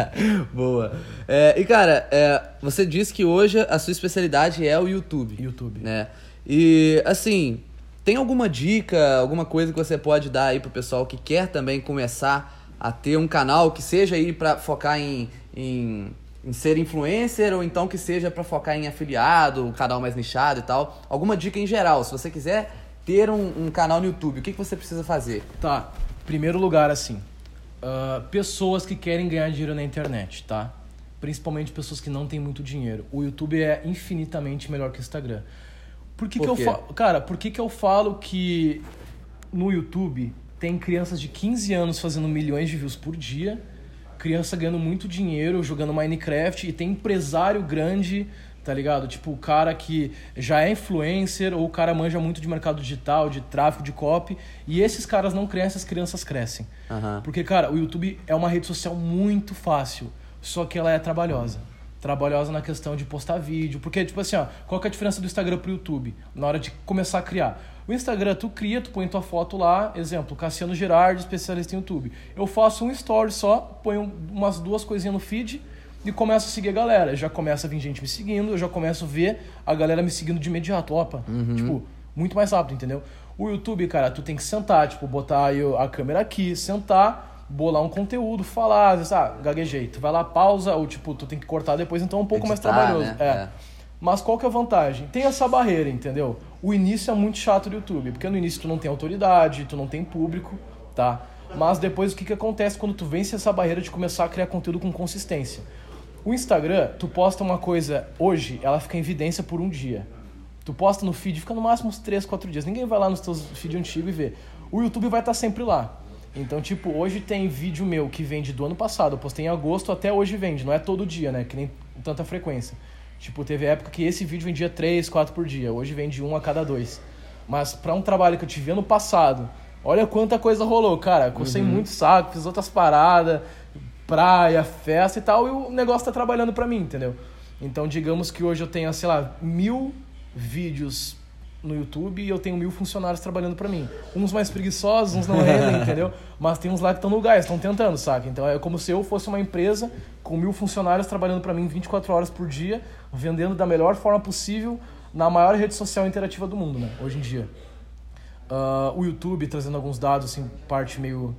S1: Boa. É, e cara, é, você disse que hoje a sua especialidade é o YouTube.
S2: YouTube.
S1: Né? E assim, Tem alguma dica, alguma coisa que você pode dar aí pro pessoal que quer também começar a ter um canal que seja aí para focar em, em, em, ser influencer ou então que seja para focar em afiliado, um canal mais nichado e tal? Alguma dica em geral, se você quiser ter um, um canal no YouTube, o que, que você precisa fazer?
S2: Tá, primeiro lugar assim, uh, pessoas que querem ganhar dinheiro na internet, tá? Principalmente pessoas que não têm muito dinheiro. O YouTube é infinitamente melhor que o Instagram. Por que, Por que eu falo. Cara, por que, que eu falo que no YouTube tem crianças de 15 anos fazendo milhões de views por dia, criança ganhando muito dinheiro jogando Minecraft e tem empresário grande, tá ligado? Tipo, o cara que já é influencer ou o cara manja muito de mercado digital, de tráfego, de copy, e esses caras não crescem, as crianças crescem.
S1: Uhum.
S2: Porque, cara, o YouTube é uma rede social muito fácil, só que ela é trabalhosa trabalhosa na questão de postar vídeo. Porque, tipo assim, ó, qual que é a diferença do Instagram pro YouTube? Na hora de começar a criar. O Instagram, tu cria, tu põe tua foto lá, exemplo, Cassiano Girardi, especialista em YouTube. Eu faço um story só, ponho umas duas coisinhas no feed e começo a seguir a galera. Já começa a vir gente me seguindo, eu já começo a ver a galera me seguindo de imediato. Opa, uhum. tipo, muito mais rápido, entendeu? O YouTube, cara, tu tem que sentar, tipo, botar a câmera aqui, sentar bolar um conteúdo, falar, às vezes, ah, gaguejei, tu vai lá, pausa, ou tipo, tu tem que cortar depois, então é um pouco Editar, mais trabalhoso. Né? É. é. Mas qual que é a vantagem? Tem essa barreira, entendeu? O início é muito chato do YouTube, porque no início tu não tem autoridade, tu não tem público, tá? Mas depois o que, que acontece quando tu vence essa barreira de começar a criar conteúdo com consistência? O Instagram, tu posta uma coisa hoje, ela fica em evidência por um dia. Tu posta no feed, fica no máximo uns 3, 4 dias. Ninguém vai lá nos teus feed antigos e vê. O YouTube vai estar sempre lá. Então, tipo, hoje tem vídeo meu que vende do ano passado, eu postei em agosto, até hoje vende, não é todo dia, né? Que nem tanta frequência. Tipo, teve época que esse vídeo vendia 3, 4 por dia, hoje vende um a cada dois. Mas para um trabalho que eu tive ano passado, olha quanta coisa rolou, cara. Cocei uhum. muito saco, fiz outras paradas, praia, festa e tal, e o negócio tá trabalhando para mim, entendeu? Então, digamos que hoje eu tenho, sei lá, mil vídeos no YouTube e eu tenho mil funcionários trabalhando para mim. Uns mais preguiçosos, uns não rendem, entendeu? Mas tem uns lá que estão no gás, estão tentando, saca? Então é como se eu fosse uma empresa com mil funcionários trabalhando para mim 24 horas por dia, vendendo da melhor forma possível na maior rede social interativa do mundo, né? Hoje em dia. Uh, o YouTube, trazendo alguns dados, assim, parte meio,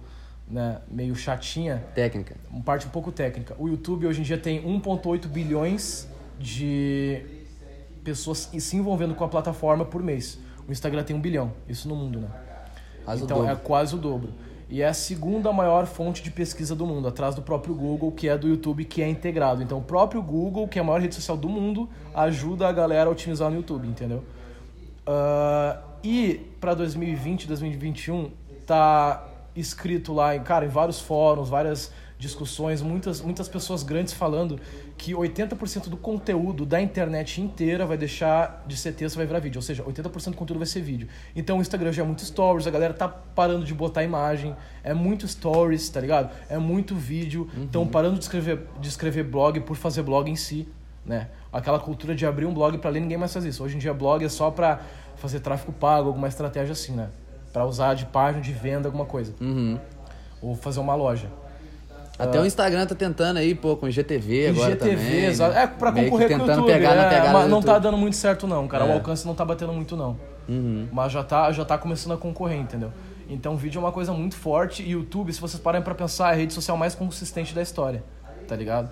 S2: né, meio chatinha.
S1: Técnica.
S2: Parte um pouco técnica. O YouTube hoje em dia tem 1,8 bilhões de pessoas se envolvendo com a plataforma por mês. O Instagram tem um bilhão, isso no mundo, né? Quase então é quase o dobro. E é a segunda maior fonte de pesquisa do mundo, atrás do próprio Google, que é do YouTube, que é integrado. Então o próprio Google, que é a maior rede social do mundo, ajuda a galera a otimizar no YouTube, entendeu? Uh, e para 2020, 2021, tá escrito lá, cara, em vários fóruns, várias discussões, muitas, muitas pessoas grandes falando que 80% do conteúdo da internet inteira vai deixar de ser texto vai virar vídeo. Ou seja, 80% do conteúdo vai ser vídeo. Então o Instagram já é muito stories, a galera tá parando de botar imagem, é muito stories, tá ligado? É muito vídeo. Estão uhum. parando de escrever, de escrever blog por fazer blog em si, né? Aquela cultura de abrir um blog para ler, ninguém mais faz isso. Hoje em dia blog é só para fazer tráfego pago, alguma estratégia assim, né? Para usar de página de venda, alguma coisa.
S1: Uhum.
S2: Ou fazer uma loja.
S1: Até o Instagram tá tentando aí, pô, com IGTV agora
S2: IGTV,
S1: também.
S2: Exato. É, pra concorrer com o YouTube. Pegar é, na pegada mas não tá dando muito certo não, cara. É. O alcance não tá batendo muito não.
S1: Uhum.
S2: Mas já tá, já tá começando a concorrer, entendeu? Então vídeo é uma coisa muito forte e YouTube, se vocês pararem pra pensar, é a rede social mais consistente da história, tá ligado?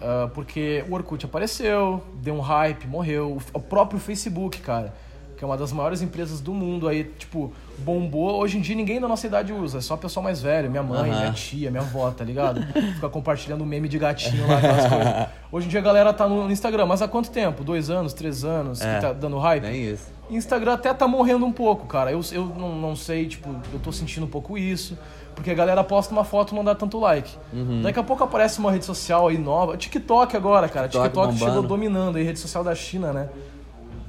S2: Uh, porque o Orkut apareceu, deu um hype, morreu. O próprio Facebook, cara que é uma das maiores empresas do mundo aí, tipo, bombou. Hoje em dia ninguém da nossa idade usa, é só pessoal mais velho, minha mãe, uhum. minha tia, minha avó, tá ligado? Fica compartilhando meme de gatinho lá, aquelas coisas. Hoje em dia a galera tá no Instagram, mas há quanto tempo? Dois anos, três anos, é, que tá dando hype?
S1: Nem isso.
S2: Instagram até tá morrendo um pouco, cara. Eu, eu não, não sei, tipo, eu tô sentindo um pouco isso. Porque a galera posta uma foto e não dá tanto like.
S1: Uhum.
S2: Daqui a pouco aparece uma rede social aí nova. TikTok agora, cara. TikTok, TikTok chegou dominando aí, rede social da China, né?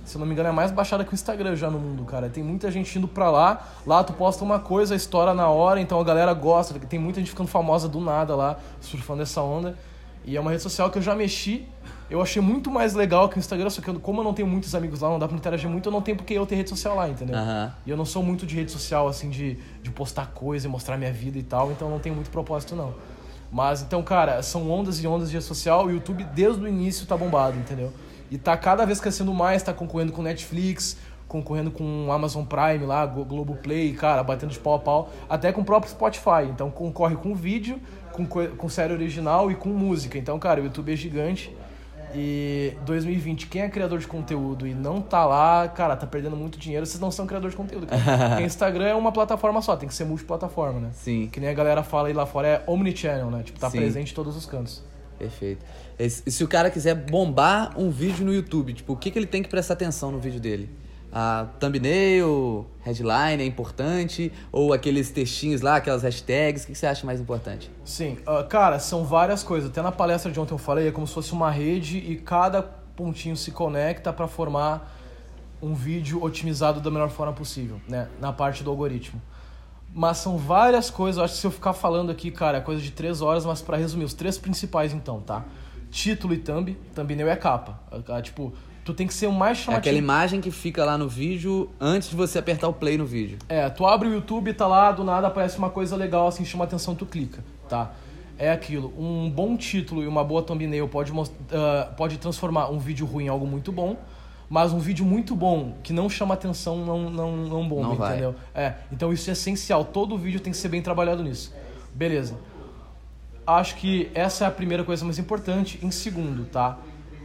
S2: Se eu não me engano, é mais baixada que o Instagram já no mundo, cara. Tem muita gente indo pra lá, lá tu posta uma coisa, estoura na hora, então a galera gosta. Tem muita gente ficando famosa do nada lá, surfando essa onda. E é uma rede social que eu já mexi, eu achei muito mais legal que o Instagram, só que eu, como eu não tenho muitos amigos lá, não dá pra interagir muito, eu não tenho porque eu ter rede social lá, entendeu?
S1: Uhum.
S2: E eu não sou muito de rede social, assim, de, de postar coisa e mostrar minha vida e tal, então não tenho muito propósito, não. Mas, então, cara, são ondas e ondas de rede social, o YouTube desde o início tá bombado, entendeu? E tá cada vez crescendo mais, tá concorrendo com Netflix, concorrendo com Amazon Prime lá, Glo- Globoplay, cara, batendo de pau a pau, até com o próprio Spotify. Então concorre com vídeo, com, co- com série original e com música. Então, cara, o YouTube é gigante. E 2020, quem é criador de conteúdo e não tá lá, cara, tá perdendo muito dinheiro, vocês não são criador de conteúdo, cara. Porque Instagram é uma plataforma só, tem que ser multiplataforma, né?
S1: Sim,
S2: Que nem a galera fala aí lá fora, é omnichannel, né? Tipo, tá
S1: Sim.
S2: presente em todos os cantos.
S1: Perfeito. E se o cara quiser bombar um vídeo no YouTube, tipo, o que, que ele tem que prestar atenção no vídeo dele? A thumbnail, headline é importante? Ou aqueles textinhos lá, aquelas hashtags, o que, você acha mais importante?
S2: Sim, ah, cara, são várias coisas. Até na palestra de ontem eu falei, é como se fosse uma rede e cada pontinho se conecta para formar um vídeo otimizado da melhor forma possível, né? Na parte do algoritmo. Mas são várias coisas, eu acho que se eu ficar falando aqui, cara, é coisa de três horas, mas para resumir, os três principais então, tá? Título e thumb, thumbnail é capa. Ah, Tipo, tu tem que ser o mais
S1: É
S2: chamativo.
S1: aquela imagem que fica lá no vídeo antes de você apertar o play no vídeo.
S2: É, tu abre o YouTube, tá lá, do nada aparece uma coisa legal, assim, chama atenção, tu clica, tá? É aquilo, um bom título e uma boa thumbnail pode, ah, pode transformar um vídeo ruim em algo muito bom, mas um vídeo muito bom que não chama atenção não, não, não bomba,
S1: Não
S2: entendeu? É, então isso é essencial, todo vídeo tem que ser bem trabalhado nisso. Beleza. Acho que essa é a primeira coisa mais importante. Em segundo, tá?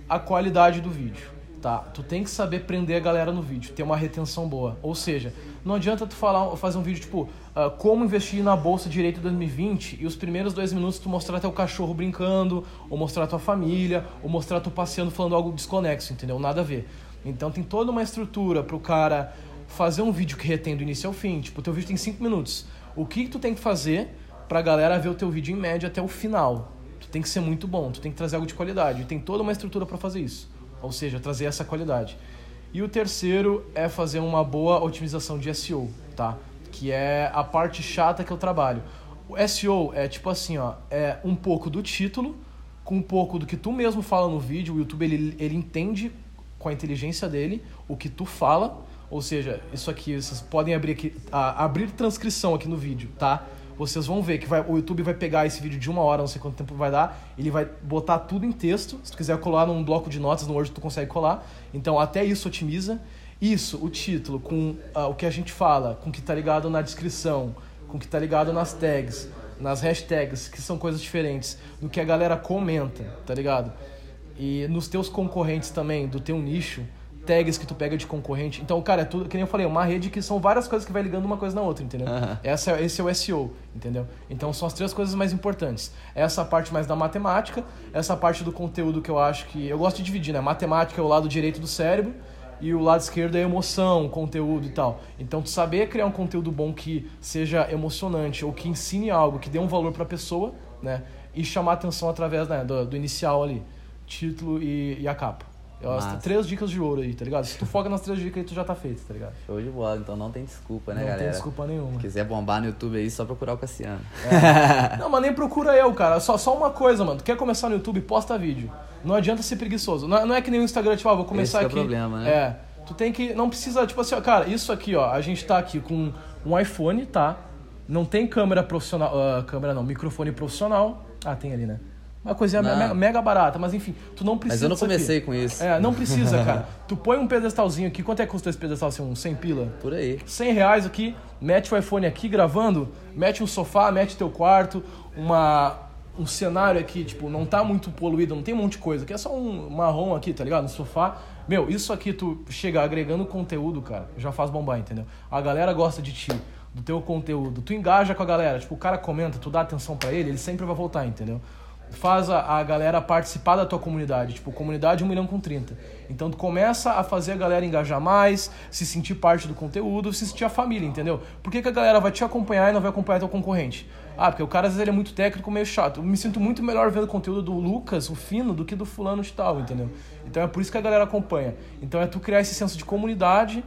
S2: A qualidade do vídeo, tá? Tu tem que saber prender a galera no vídeo, ter uma retenção boa. Ou seja, não adianta tu falar, fazer um vídeo tipo ah, como investir na bolsa direito em 2020 e os primeiros dois minutos tu mostrar teu cachorro brincando, ou mostrar tua família, ou mostrar tu passeando falando algo desconexo, entendeu? Nada a ver. Então tem toda uma estrutura pro cara fazer um vídeo que retém do início ao fim. Tipo, o teu vídeo tem 5 minutos. O que, que tu tem que fazer pra galera ver o teu vídeo em média até o final? Tu tem que ser muito bom, tu tem que trazer algo de qualidade. E tem toda uma estrutura pra fazer isso. Ou seja, trazer essa qualidade. E o terceiro é fazer uma boa otimização de SEO, tá? Que é a parte chata que eu trabalho. O SEO é tipo assim, ó, é um pouco do título, com um pouco do que tu mesmo fala no vídeo. O YouTube ele, ele entende com a inteligência dele o que tu fala. Ou seja, isso aqui, vocês podem abrir aqui, a- abrir transcrição aqui no vídeo, tá? Vocês vão ver que vai, o YouTube vai pegar esse vídeo de uma hora, não sei quanto tempo vai dar, ele vai botar tudo em texto. Se tu quiser colar num bloco de notas no Word, tu consegue colar. Então até isso otimiza. Isso, o título, com ah, o que a gente fala, com o que tá ligado na descrição, com o que tá ligado nas tags, nas hashtags, que são coisas diferentes, do que a galera comenta, tá ligado? E nos teus concorrentes também, do teu nicho, tags que tu pega de concorrente. Então, cara, é tudo, que nem eu falei, uma rede que são várias coisas que vai ligando uma coisa na outra, entendeu?
S1: Aham.
S2: Essa, é- esse é o SEO, entendeu? Então são as três coisas mais importantes. Essa parte mais da matemática, essa parte do conteúdo que eu acho que. Eu gosto de dividir, né? Matemática é o lado direito do cérebro e o lado esquerdo é emoção, conteúdo e tal. Então, tu saber criar um conteúdo bom que seja emocionante ou que ensine algo, que dê um valor pra pessoa, né? E chamar atenção através né, do, do inicial ali, título e, e a capa. Eu, as
S1: Massa.
S2: três dicas de ouro aí, tá ligado? Se tu foca nas três dicas aí, tu já tá feito, tá ligado?
S1: Show de bola, então não tem desculpa, né,
S2: Não
S1: galera?
S2: tem desculpa nenhuma.
S1: Se quiser bombar no YouTube aí, só procurar o Cassiano.
S2: Não, mas nem procura eu, cara. Só, só uma coisa, mano. Tu quer começar no YouTube, posta vídeo. Não adianta ser preguiçoso. Não, é- não é que nem o Instagram, tipo, ah, vou começar
S1: Esse que é o
S2: aqui.
S1: problema, né?
S2: É. Tu tem que. Não precisa, tipo assim, ó, cara, isso aqui, ó. A gente tá aqui com um iPhone, tá? Não tem câmera profissional. ah, câmera não, microfone profissional. Ah, tem ali, né? Uma coisinha mega, mega barata, mas enfim, tu não precisa.
S1: Mas eu não comecei com isso.
S2: É, não precisa, cara. tu põe um pedestalzinho aqui. Quanto é que custa esse pedestal assim? Uns 100 pila?
S1: Por aí.
S2: 100 reais aqui, mete o iPhone aqui gravando, mete um sofá, mete teu quarto, uma, um cenário aqui, tipo, não tá muito poluído, não tem um monte de coisa, aqui é só um marrom aqui, tá ligado? No sofá. Meu, isso aqui tu chega agregando conteúdo, cara, já faz bombar, entendeu? A galera gosta de ti, do teu conteúdo, tu engaja com a galera, tipo, o cara comenta, tu dá atenção pra ele, ele sempre vai voltar, entendeu? Faz a, a galera participar da tua comunidade, tipo, comunidade 1 milhão com 30. Então tu começa a fazer a galera engajar mais, se sentir parte do conteúdo, se sentir a família, entendeu? Por que, que a galera vai te acompanhar e não vai acompanhar teu concorrente? Ah, porque o cara às vezes ele é muito técnico, meio chato. Eu me sinto muito melhor vendo o conteúdo do Lucas, o Fino, do que do fulano de tal, entendeu? Então é por isso que a galera acompanha. Então é tu criar esse senso de comunidade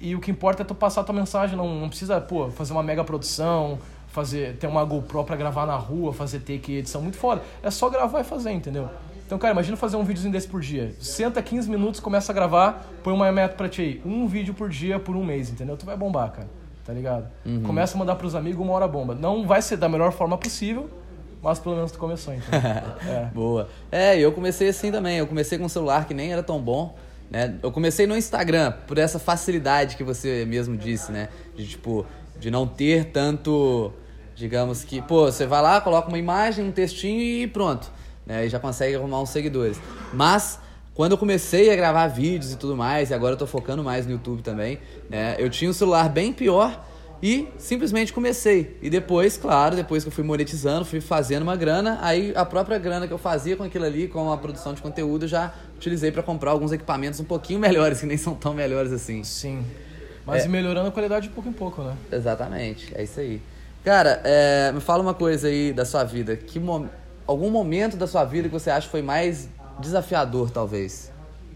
S2: e o que importa é tu passar a tua mensagem, não, não precisa, pô, fazer uma mega produção, fazer ter uma GoPro pra gravar na rua, fazer take e edição muito foda. É só gravar e fazer, entendeu? Então, cara, imagina fazer um videozinho desse por dia. Senta 15 minutos, começa a gravar, põe uma meta pra ti aí. Um vídeo por dia por um mês, entendeu? Tu vai bombar, cara. Tá ligado? Começa a mandar pros amigos uma hora bomba. Não vai ser da melhor forma possível, mas pelo menos tu começou, então. é.
S1: Boa. É, eu comecei assim também. Eu comecei com um celular que nem era tão bom. né? Eu comecei no Instagram por essa facilidade que você mesmo disse, né? De tipo, de não ter tanto, digamos que, pô, você vai lá, coloca uma imagem, um textinho e pronto, né? E já consegue arrumar uns seguidores. Mas quando eu comecei a gravar vídeos e tudo mais, e agora eu tô focando mais no YouTube também, né? Eu tinha um celular bem pior e simplesmente comecei. E depois, claro, depois que eu fui monetizando, fui fazendo uma grana, aí a própria grana que eu fazia com aquilo ali, com a produção de conteúdo, eu já utilizei para comprar alguns equipamentos um pouquinho melhores, que nem são tão melhores assim.
S2: Sim. Mas
S1: É.
S2: melhorando a qualidade de pouco em pouco, né?
S1: Exatamente, é isso aí. Cara, é, me fala uma coisa aí da sua vida. Que mo- algum momento da sua vida que você acha que foi mais desafiador, talvez?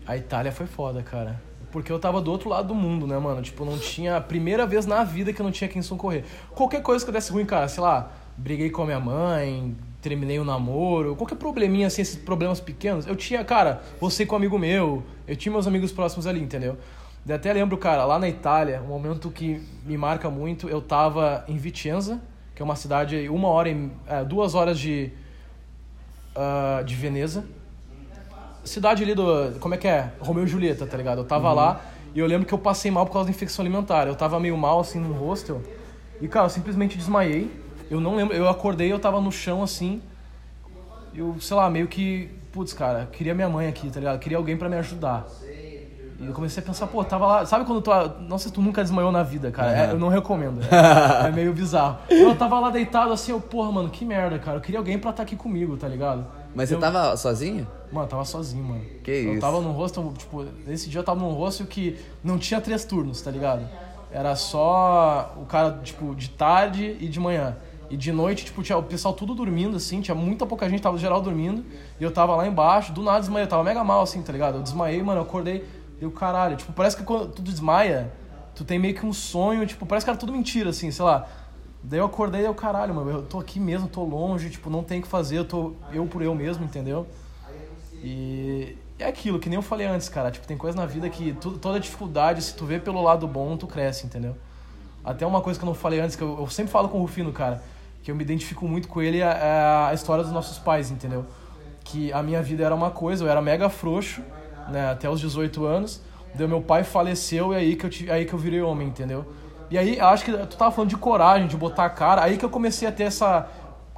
S2: A Itália foi foda, cara. Porque eu tava do outro lado do mundo, né, mano? Tipo, não tinha. Primeira vez na vida que eu não tinha quem socorrer. Qualquer coisa que eu desse ruim, cara, sei lá, briguei com a minha mãe, terminei o namoro, qualquer probleminha, assim, esses problemas pequenos, eu tinha, cara, você com um amigo meu, eu tinha meus amigos próximos ali, entendeu? Eu até lembro, cara, lá na Itália, um momento que me marca muito, eu tava em Vicenza, que é uma cidade, uma hora, e, é, duas horas de, ah, de Veneza cidade ali do. Como é que é? Romeu e Julieta, tá ligado? Eu tava lá e eu lembro que eu passei mal por causa da infecção alimentar. Eu tava meio mal assim no hostel. E, cara, eu simplesmente desmaiei. Eu não lembro. Eu acordei, eu tava no chão assim. Eu, sei lá, meio que. Putz, cara, queria minha mãe aqui, tá ligado? Queria alguém pra me ajudar. E eu comecei a pensar, pô, tava lá. Sabe quando tu. Nossa, tu nunca desmaiou na vida, cara. É, eu não recomendo. É, é meio bizarro. Eu tava lá deitado assim, eu, porra, mano, que merda, cara. Eu queria alguém pra estar aqui comigo, tá ligado?
S1: Mas você
S2: Eu-
S1: tava sozinho?
S2: Mano, eu tava sozinho, mano.
S1: Que
S2: Eu
S1: isso.
S2: tava num hostel, tipo, nesse dia eu tava num hostel que não tinha três turnos, tá ligado? Era só o cara, tipo, de tarde e de manhã. E de noite, tipo, tinha o pessoal tudo dormindo, assim, tinha muita pouca gente, tava geral dormindo. E eu tava lá embaixo, do nada desmaiei, eu tava mega mal, assim, tá ligado? Eu desmaiei, mano, eu acordei, deu caralho. Tipo, parece que quando tu desmaia, tu tem meio que um sonho, tipo, parece que era tudo mentira, assim, sei lá. Daí eu acordei e eu, caralho, mano, eu tô aqui mesmo, tô longe, tipo, não tem o que fazer, eu tô eu por eu mesmo, entendeu? E é aquilo, que nem eu falei antes, cara. Tipo, tem coisa na vida que tu- toda dificuldade, se tu vê pelo lado bom, tu cresce, entendeu? Até uma coisa que eu não falei antes, que eu, eu sempre falo com o Rufino, cara, que eu me identifico muito com ele, é é a história dos nossos pais, entendeu? Que a minha vida era uma coisa, eu era mega frouxo, né, até os 18 anos. Daí meu pai faleceu e aí que eu, tive, aí que eu virei homem, entendeu? E aí, acho que tu tava falando de coragem, de botar a cara, aí que eu comecei a ter essa.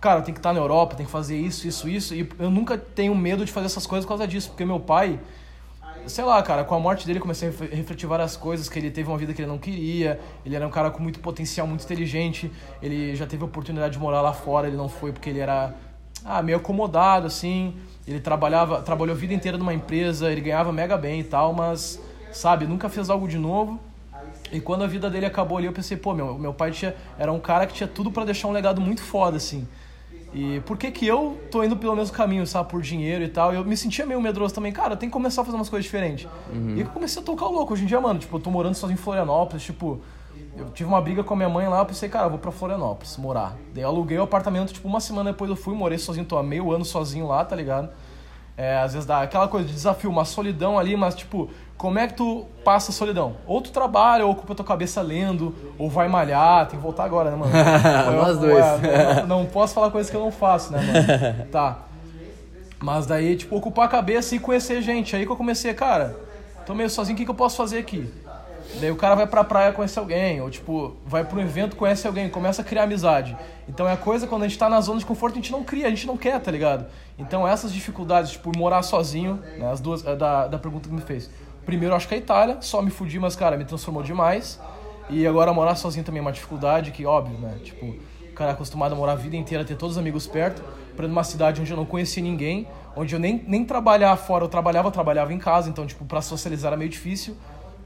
S2: Cara, tem que estar na Europa, tem que fazer isso, isso, isso. E eu nunca tenho medo de fazer essas coisas por causa disso, porque meu pai, sei lá, cara, com a morte dele comecei a ref- refletir várias coisas, que ele teve uma vida que ele não queria, ele era um cara com muito potencial, muito inteligente, ele já teve a oportunidade de morar lá fora, ele não foi porque ele era ah, meio acomodado, assim, ele trabalhava, trabalhou a vida inteira numa empresa, ele ganhava mega bem e tal, mas, sabe, nunca fez algo de novo, e quando a vida dele acabou ali, eu pensei, pô, meu, meu pai tinha, era um cara que tinha tudo pra deixar um legado muito foda, assim. E por que que eu tô indo pelo mesmo caminho, sabe, por dinheiro e tal? E eu me sentia meio medroso também, cara, tem que começar a fazer umas coisas diferentes. E eu comecei a tocar o louco. Hoje em dia, mano, tipo, eu tô morando sozinho em Florianópolis, tipo, eu tive uma briga com a minha mãe lá, eu pensei, cara, eu vou pra Florianópolis morar. Daí eu aluguei o apartamento, tipo, uma semana depois eu fui, morei sozinho, tô há meio ano sozinho lá, tá ligado? É, às vezes dá aquela coisa de desafio, uma solidão ali, mas tipo, como é que tu passa a solidão? Ou tu trabalha, ou ocupa tua cabeça lendo, ou vai malhar, tem que voltar agora, né, mano?
S1: Nós
S2: Eu-
S1: dois.
S2: é, não, não posso falar coisas que eu não faço, né, mano? Tá. Mas daí, tipo, ocupar a cabeça e conhecer gente. Aí que eu comecei, cara, tô meio sozinho, o que, que eu posso fazer aqui? Daí o cara vai pra praia conhecer alguém, ou tipo, vai pra um evento, conhece alguém, começa a criar amizade. Então é a coisa, quando a gente tá na zona de conforto, a gente não cria, a gente não quer, tá ligado? Então essas dificuldades, tipo, morar sozinho, né, as duas, é da, da pergunta que me fez. Primeiro, acho que a Itália, só me fudi, mas, cara, me transformou demais. E agora morar sozinho também é uma dificuldade, que óbvio, né? Tipo, o cara é acostumado a morar a vida inteira, ter todos os amigos perto, pra numa cidade onde eu não conhecia ninguém, onde eu nem, nem trabalhar fora, eu trabalhava, eu trabalhava em casa, então, tipo, pra socializar era meio difícil.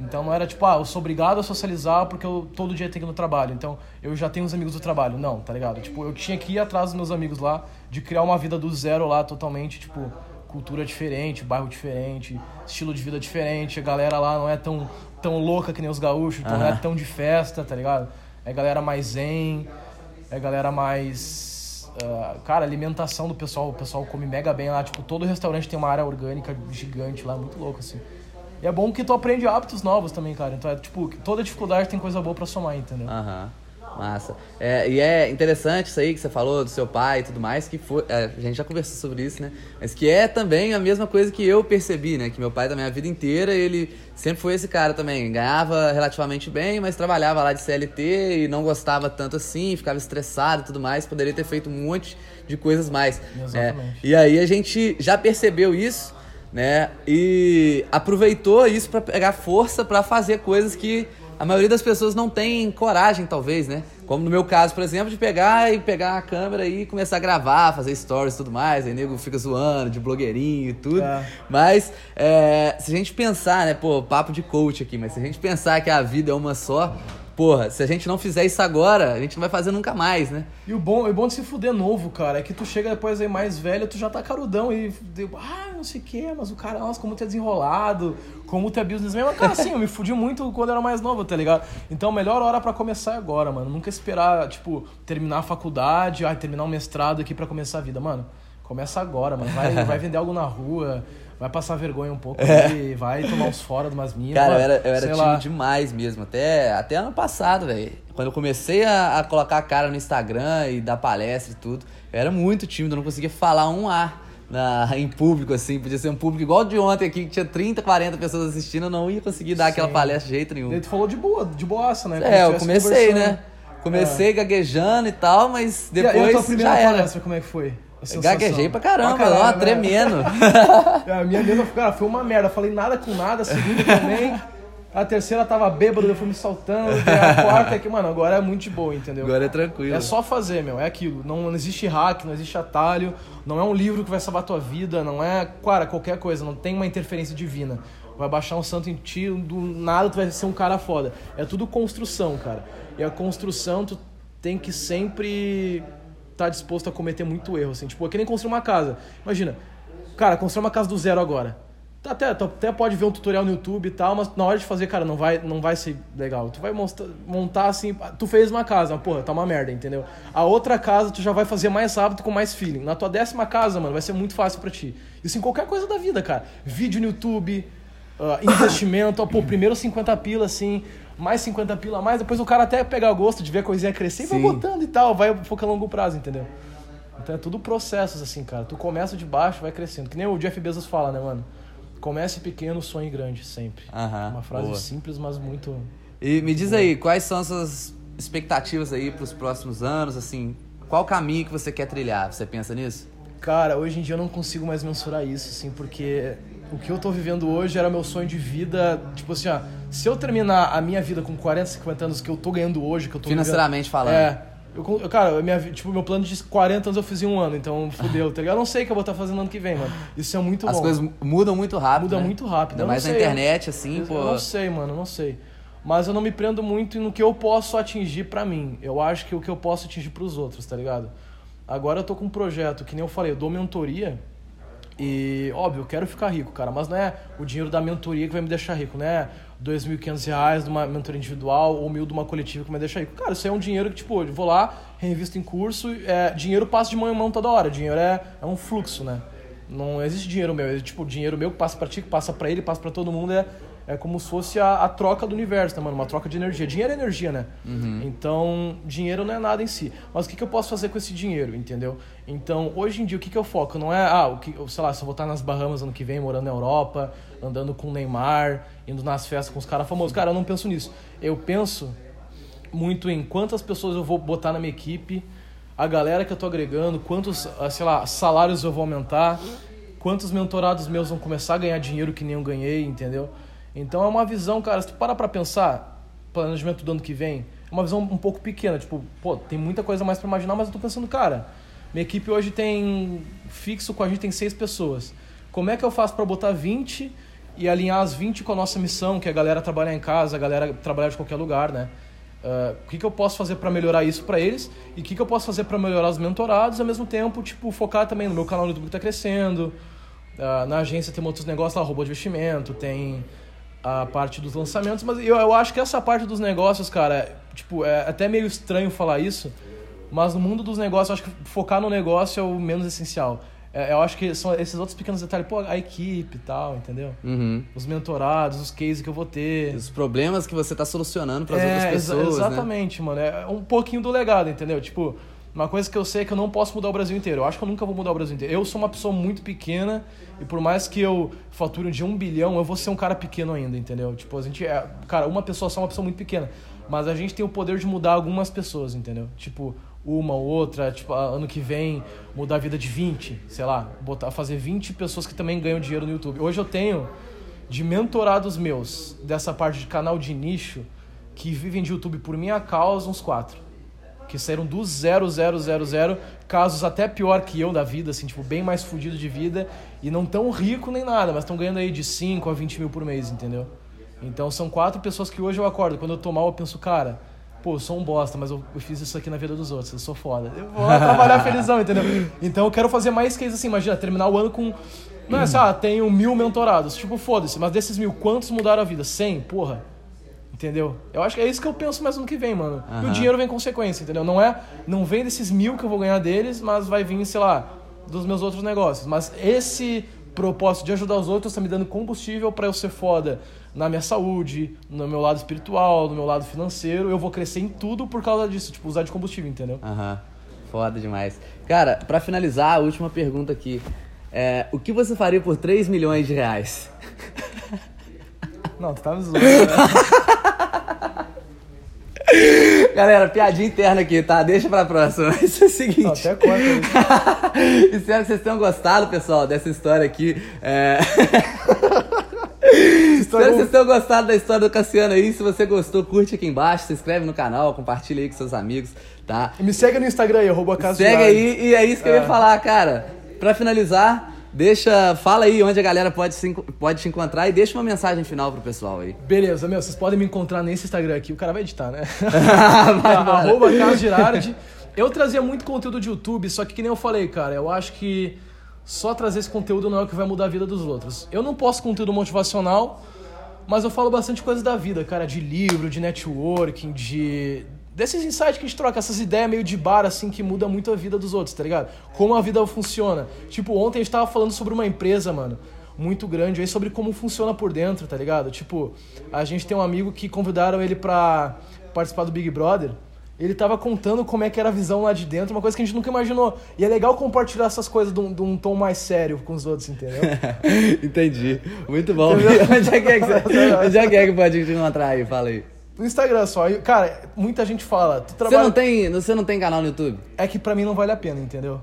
S2: Então não era tipo, ah, eu sou obrigado a socializar porque eu todo dia tenho que ir no trabalho. Então eu já tenho os amigos do trabalho. Não, tá ligado? Tipo, eu tinha que ir atrás dos meus amigos lá, de criar uma vida do zero lá totalmente, tipo, cultura diferente, bairro diferente, estilo de vida diferente. A galera lá não é tão, tão louca que nem os gaúchos, então não é tão de festa, tá ligado? É galera mais zen, é galera mais. ah, cara, alimentação do pessoal, o pessoal come mega bem lá. Tipo, todo restaurante tem uma área orgânica gigante lá, muito louco assim. E é bom que tu aprende hábitos novos também, cara. Então é tipo, toda dificuldade tem coisa boa pra somar, entendeu?
S1: Aham. Massa. É, e é interessante isso aí que você falou do seu pai e tudo mais, que foi. é, a gente já conversou sobre isso, né? Mas que é também a mesma coisa que eu percebi, né? Que meu pai também a vida inteira, ele sempre foi esse cara também. Ganhava relativamente bem, mas trabalhava lá de CLT e não gostava tanto assim, ficava estressado e tudo mais. Poderia ter feito um monte de coisas mais.
S2: Exatamente.
S1: É, e aí a gente já percebeu isso, né? E aproveitou isso para pegar força para fazer coisas que a maioria das pessoas não tem coragem, talvez, né? Como no meu caso, por exemplo, de pegar e pegar a câmera e começar a gravar, fazer stories e tudo mais. Aí nego fica zoando de blogueirinho e tudo.
S2: É.
S1: Mas é, se a gente pensar, né, pô, papo de coach aqui, mas se a gente pensar que a vida é uma só, porra, se a gente não fizer isso agora, a gente não vai fazer nunca mais, né?
S2: E o bom, o bom de se fuder novo, cara, é que tu chega depois aí mais velho, tu já tá carudão e ah, não sei o que, mas o cara, nossa, como tu é desenrolado, como tu é businessman. Mas, cara, assim, eu me fudi muito quando eu era mais novo, tá ligado? Então, melhor hora pra começar é agora, mano. Nunca esperar, tipo, terminar a faculdade, ah, terminar o mestrado aqui pra começar a vida, mano. Começa agora, mano. Vai, vai vender algo na rua, vai passar vergonha um pouco ali, vai tomar uns fora de umas minas.
S1: Cara, eu era, eu era tímido
S2: lá.
S1: demais mesmo. Até, até ano passado, velho. Quando eu comecei a, a colocar a cara no Instagram e dar palestra e tudo, eu era muito tímido, eu não conseguia falar um A na, em público, assim. Podia ser um público igual de ontem aqui, que tinha 30, 40 pessoas assistindo, eu não ia conseguir dar aquela
S2: Sim.
S1: palestra de jeito nenhum.
S2: Daí tu falou de boa, de boaça, né? Como
S1: É, eu comecei, né? Comecei gaguejando e tal, mas
S2: E a- e a
S1: depois
S2: tua primeira palestra, como é que foi? Sensação?
S1: Gaguejei pra caramba,
S2: Pra caralho,
S1: ó,
S2: né?
S1: tremendo.
S2: A minha mesma, cara, foi uma merda. Falei nada com nada, a segunda também. A terceira tava bêbado, eu fui me saltando. A quarta é que, mano, agora é muito de boa, entendeu?
S1: Agora é tranquilo.
S2: É só fazer, meu. É aquilo. Não, não existe hack, não existe atalho. Não é um livro que vai salvar a tua vida. Não é, cara, qualquer coisa. Não tem uma interferência divina. Vai baixar um santo em ti, do nada tu vai ser um cara foda. É tudo construção, cara. E a construção, tu tem que sempre estar disposto a cometer muito erro, assim. Tipo, é que nem construir uma casa. Imagina, cara, construir uma casa do zero agora. Tá Até, tu até pode ver um tutorial no YouTube e tal, mas na hora de fazer, cara, não vai, não vai ser legal. Tu vai mostrar, montar assim, tu fez uma casa, mas, porra, tá uma merda, entendeu? A outra casa tu já vai fazer mais rápido com mais feeling. Na tua décima casa, mano, vai ser muito fácil pra ti. Isso em qualquer coisa da vida, cara. Vídeo no YouTube, ah, investimento, ó, pô, primeiro 50 pila, assim, mais 50 pila a mais, depois o cara até pegar gosto de ver a coisinha crescer e vai
S1: Sim.
S2: botando e tal, vai focar a longo prazo, entendeu? Então é tudo processos, assim, cara. Tu começa de baixo, vai crescendo. Que nem o Jeff Bezos fala, né, mano? Comece pequeno, sonhe grande, sempre.
S1: Aham,
S2: Uma frase
S1: boa.
S2: simples, mas muito.
S1: E me diz aí, quais são as suas expectativas aí pros próximos anos, assim, qual caminho que você quer trilhar? Você pensa nisso?
S2: Cara, hoje em dia eu não consigo mais mensurar isso, assim, porque o que eu tô vivendo hoje era meu sonho de vida. Tipo assim, ó, se eu terminar a minha vida com 40, 50 anos que eu tô ganhando hoje, que eu tô
S1: Financeiramente
S2: vivendo,
S1: falando.
S2: É. Eu, cara, minha, tipo, meu plano de 40 anos eu fiz em um ano, então fudeu, tá ligado? Eu não sei o que eu vou estar fazendo ano que vem, mano. Isso é muito
S1: As
S2: bom.
S1: coisas mudam muito rápido.
S2: Muda
S1: né?
S2: muito rápido.
S1: Ainda
S2: não
S1: mais na internet, assim,
S2: Eu,
S1: pô.
S2: eu não sei, mano, eu não sei. Mas eu não me prendo muito no que eu posso atingir pra mim. Eu acho que o que eu posso atingir pros outros, tá ligado? Agora eu tô com um projeto, que nem eu falei, eu dou mentoria. E, óbvio, eu quero ficar rico, cara, mas não é o dinheiro da mentoria que vai me deixar rico, não é 2.500 reais de uma mentoria individual ou mil de uma coletiva que vai me deixar rico. Cara, isso é um dinheiro que, tipo, eu vou lá, reinvisto em curso, é, dinheiro passa de mão em mão toda hora, dinheiro é, é um fluxo, né? Não existe dinheiro meu, é tipo, dinheiro meu que passa pra ti, que passa pra ele, passa pra todo mundo, é, é como se fosse a, a troca do universo, né, mano? Uma troca de energia. Dinheiro é energia, né? Então, dinheiro não é nada em si. Mas o que, que eu posso fazer com esse dinheiro, entendeu? Então, hoje em dia, o que, que eu foco? Não é, ah, o que, sei lá, se eu vou estar nas Bahamas ano que vem, morando na Europa, andando com o Neymar, indo nas festas com os caras famosos. Cara, eu não penso nisso. Eu penso muito em quantas pessoas eu vou botar na minha equipe, a galera que eu tô agregando, quantos, ah, sei lá, salários eu vou aumentar, quantos mentorados meus vão começar a ganhar dinheiro que nem eu ganhei, entendeu? Então é uma visão, cara, se tu parar pra pensar, planejamento do ano que vem, é uma visão um pouco pequena, tipo, pô, tem muita coisa mais pra imaginar, mas eu tô pensando, cara, minha equipe hoje tem, fixo com a gente tem seis pessoas. Como é que eu faço pra botar 20 e alinhar as 20 com a nossa missão, que é a galera trabalhar em casa, a galera trabalhar de qualquer lugar, né? Ah, o que, que eu posso fazer para melhorar isso para eles e o que, que eu posso fazer para melhorar os mentorados e ao mesmo tempo tipo focar também no meu canal no YouTube que está crescendo Ah, na agência tem outros negócios lá robô de investimento tem a parte dos lançamentos mas eu, eu acho que essa parte dos negócios cara tipo é até meio estranho falar isso mas no mundo dos negócios eu acho que focar no negócio é o menos essencial É, eu acho que são esses outros pequenos detalhes, pô, a equipe e tal, entendeu?
S1: Uhum.
S2: Os mentorados, os cases que eu vou ter.
S1: Os problemas que você tá solucionando para as
S2: é,
S1: outras pessoas, né?
S2: Exatamente, mano. É um pouquinho do legado, entendeu? Tipo, uma coisa que eu sei é que eu não posso mudar o Brasil inteiro. Eu acho que eu nunca vou mudar o Brasil inteiro. Eu sou uma pessoa muito pequena e por mais que eu fature de um bilhão, eu vou ser um cara pequeno ainda, entendeu? Tipo, a gente é. Cara, uma pessoa só é uma pessoa muito pequena. Mas a gente tem o poder de mudar algumas pessoas, entendeu? Tipo, uma ou outra, tipo, ano que vem mudar a vida de 20, sei lá, botar, fazer 20 pessoas que também ganham dinheiro no YouTube. Hoje eu tenho de mentorados meus dessa parte de canal de nicho que vivem de YouTube por minha causa uns quatro. Que saíram do 0000, casos até pior que eu da vida, assim, tipo, bem mais fudido de vida e não tão rico nem nada, mas estão ganhando aí de 5 a 20 mil por mês, entendeu? Então são quatro pessoas que hoje eu acordo. Quando eu tô mal, eu penso, cara, pô, eu sou um bosta, mas eu, fiz isso aqui na vida dos outros, eu sou foda. Eu vou trabalhar felizão, entendeu? Então eu quero fazer mais cases assim, imagina, terminar o ano com. Não é assim, ah, tenho mil mentorados. Tipo, foda-se, mas desses mil, quantos mudaram a vida? 100? Porra. Entendeu? Eu acho que é isso que eu penso mais no que vem, mano. E o dinheiro vem consequência, entendeu? Não é. Não vem desses mil que eu vou ganhar deles, mas vai vir, sei lá, dos meus outros negócios. Mas esse propósito de ajudar os outros tá me dando combustível pra eu ser foda na minha saúde, no meu lado espiritual, no meu lado financeiro. Eu vou crescer em tudo por causa disso, tipo, usar de combustível, entendeu?
S1: Aham. Foda demais. Cara, pra finalizar, a última pergunta aqui. É, o que você faria por 3 milhões de reais?
S2: Não, tu tá me zoando. né?
S1: Galera, piadinha interna aqui, tá? Deixa pra próxima. Isso é o
S2: Não,
S1: seguinte.
S2: até isso.
S1: Espero que vocês tenham gostado, pessoal, dessa história aqui. É... Espero que vocês tenham gostado da história do Cassiano aí. Se você gostou, curte aqui embaixo, se inscreve no canal, compartilha aí com seus amigos, tá?
S2: E me segue no Instagram aí, arroba
S1: Segue aí, e é isso que eu ia
S2: É.
S1: falar, cara. Pra finalizar, deixa. Fala aí onde a galera pode, se, pode te encontrar e deixa uma mensagem final pro pessoal aí.
S2: Beleza, meu, vocês podem me encontrar nesse Instagram aqui. O cara vai editar, né?
S1: Vai embora.
S2: Arroba Carlos Girardi. Eu trazia muito conteúdo de YouTube, só que que nem eu falei, cara, eu acho que só trazer esse conteúdo não é o que vai mudar a vida dos outros. Eu não posto conteúdo motivacional, mas eu falo bastante coisa da vida, cara, de livro, de networking, de desses insights que a gente troca, essas ideias meio de bar, assim, que muda muito a vida dos outros, tá ligado? Como a vida funciona. Tipo, ontem a gente tava falando sobre uma empresa, mano, muito grande aí, sobre como funciona por dentro, tá ligado? Tipo, a gente tem um amigo que convidaram ele pra participar do Big Brother. Ele tava contando como é que era a visão lá de dentro, uma coisa que a gente nunca imaginou. E é legal compartilhar essas coisas de um, de um tom mais sério com os outros, entendeu?
S1: Entendi. Muito bom. Onde, é que é que onde é que é que pode te encontrar aí? Fala aí.
S2: No Instagram só. E, cara, muita gente fala, tu
S1: Você
S2: trabalha...
S1: não, tem, você não tem canal no YouTube?
S2: É que pra mim não vale a pena, entendeu?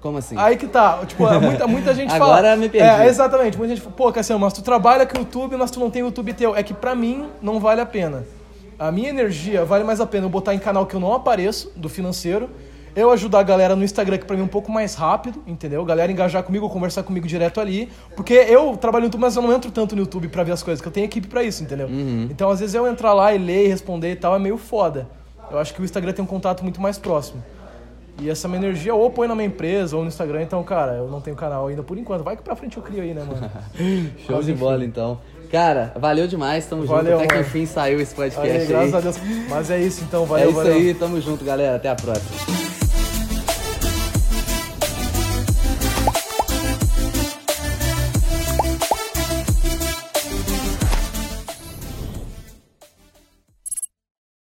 S1: Como assim?
S2: Aí que tá, tipo, muita, muita gente fala.
S1: Agora me perdi.
S2: É, exatamente. Muita gente fala, pô, Cassiano, mas tu trabalha com o YouTube, mas tu não tem o YouTube teu. É que pra mim não vale a pena. A minha energia vale mais a pena eu botar em canal que eu não apareço, do financeiro. Eu ajudar a galera no Instagram, que pra mim é um pouco mais rápido, entendeu? A galera engajar comigo, conversar comigo direto ali. Porque eu trabalho no YouTube, mas eu não entro tanto no YouTube pra ver as coisas, que eu tenho equipe pra isso, entendeu? Então, às vezes, eu entrar lá e ler e responder e tal é meio foda. Eu acho que o Instagram tem um contato muito mais próximo. E essa minha energia ou põe na minha empresa ou no Instagram, então, cara, eu não tenho canal ainda por enquanto. Vai que pra frente eu crio aí, né, mano?
S1: Show
S2: Mas,
S1: de bola, então. Cara, valeu demais, tamo
S2: Valeu,
S1: junto. Até que
S2: mano.
S1: enfim saiu esse podcast
S2: Aí,
S1: aí.
S2: graças a Deus. Mas é isso então, valeu,
S1: é isso
S2: valeu.
S1: aí, tamo junto, galera. Até a próxima.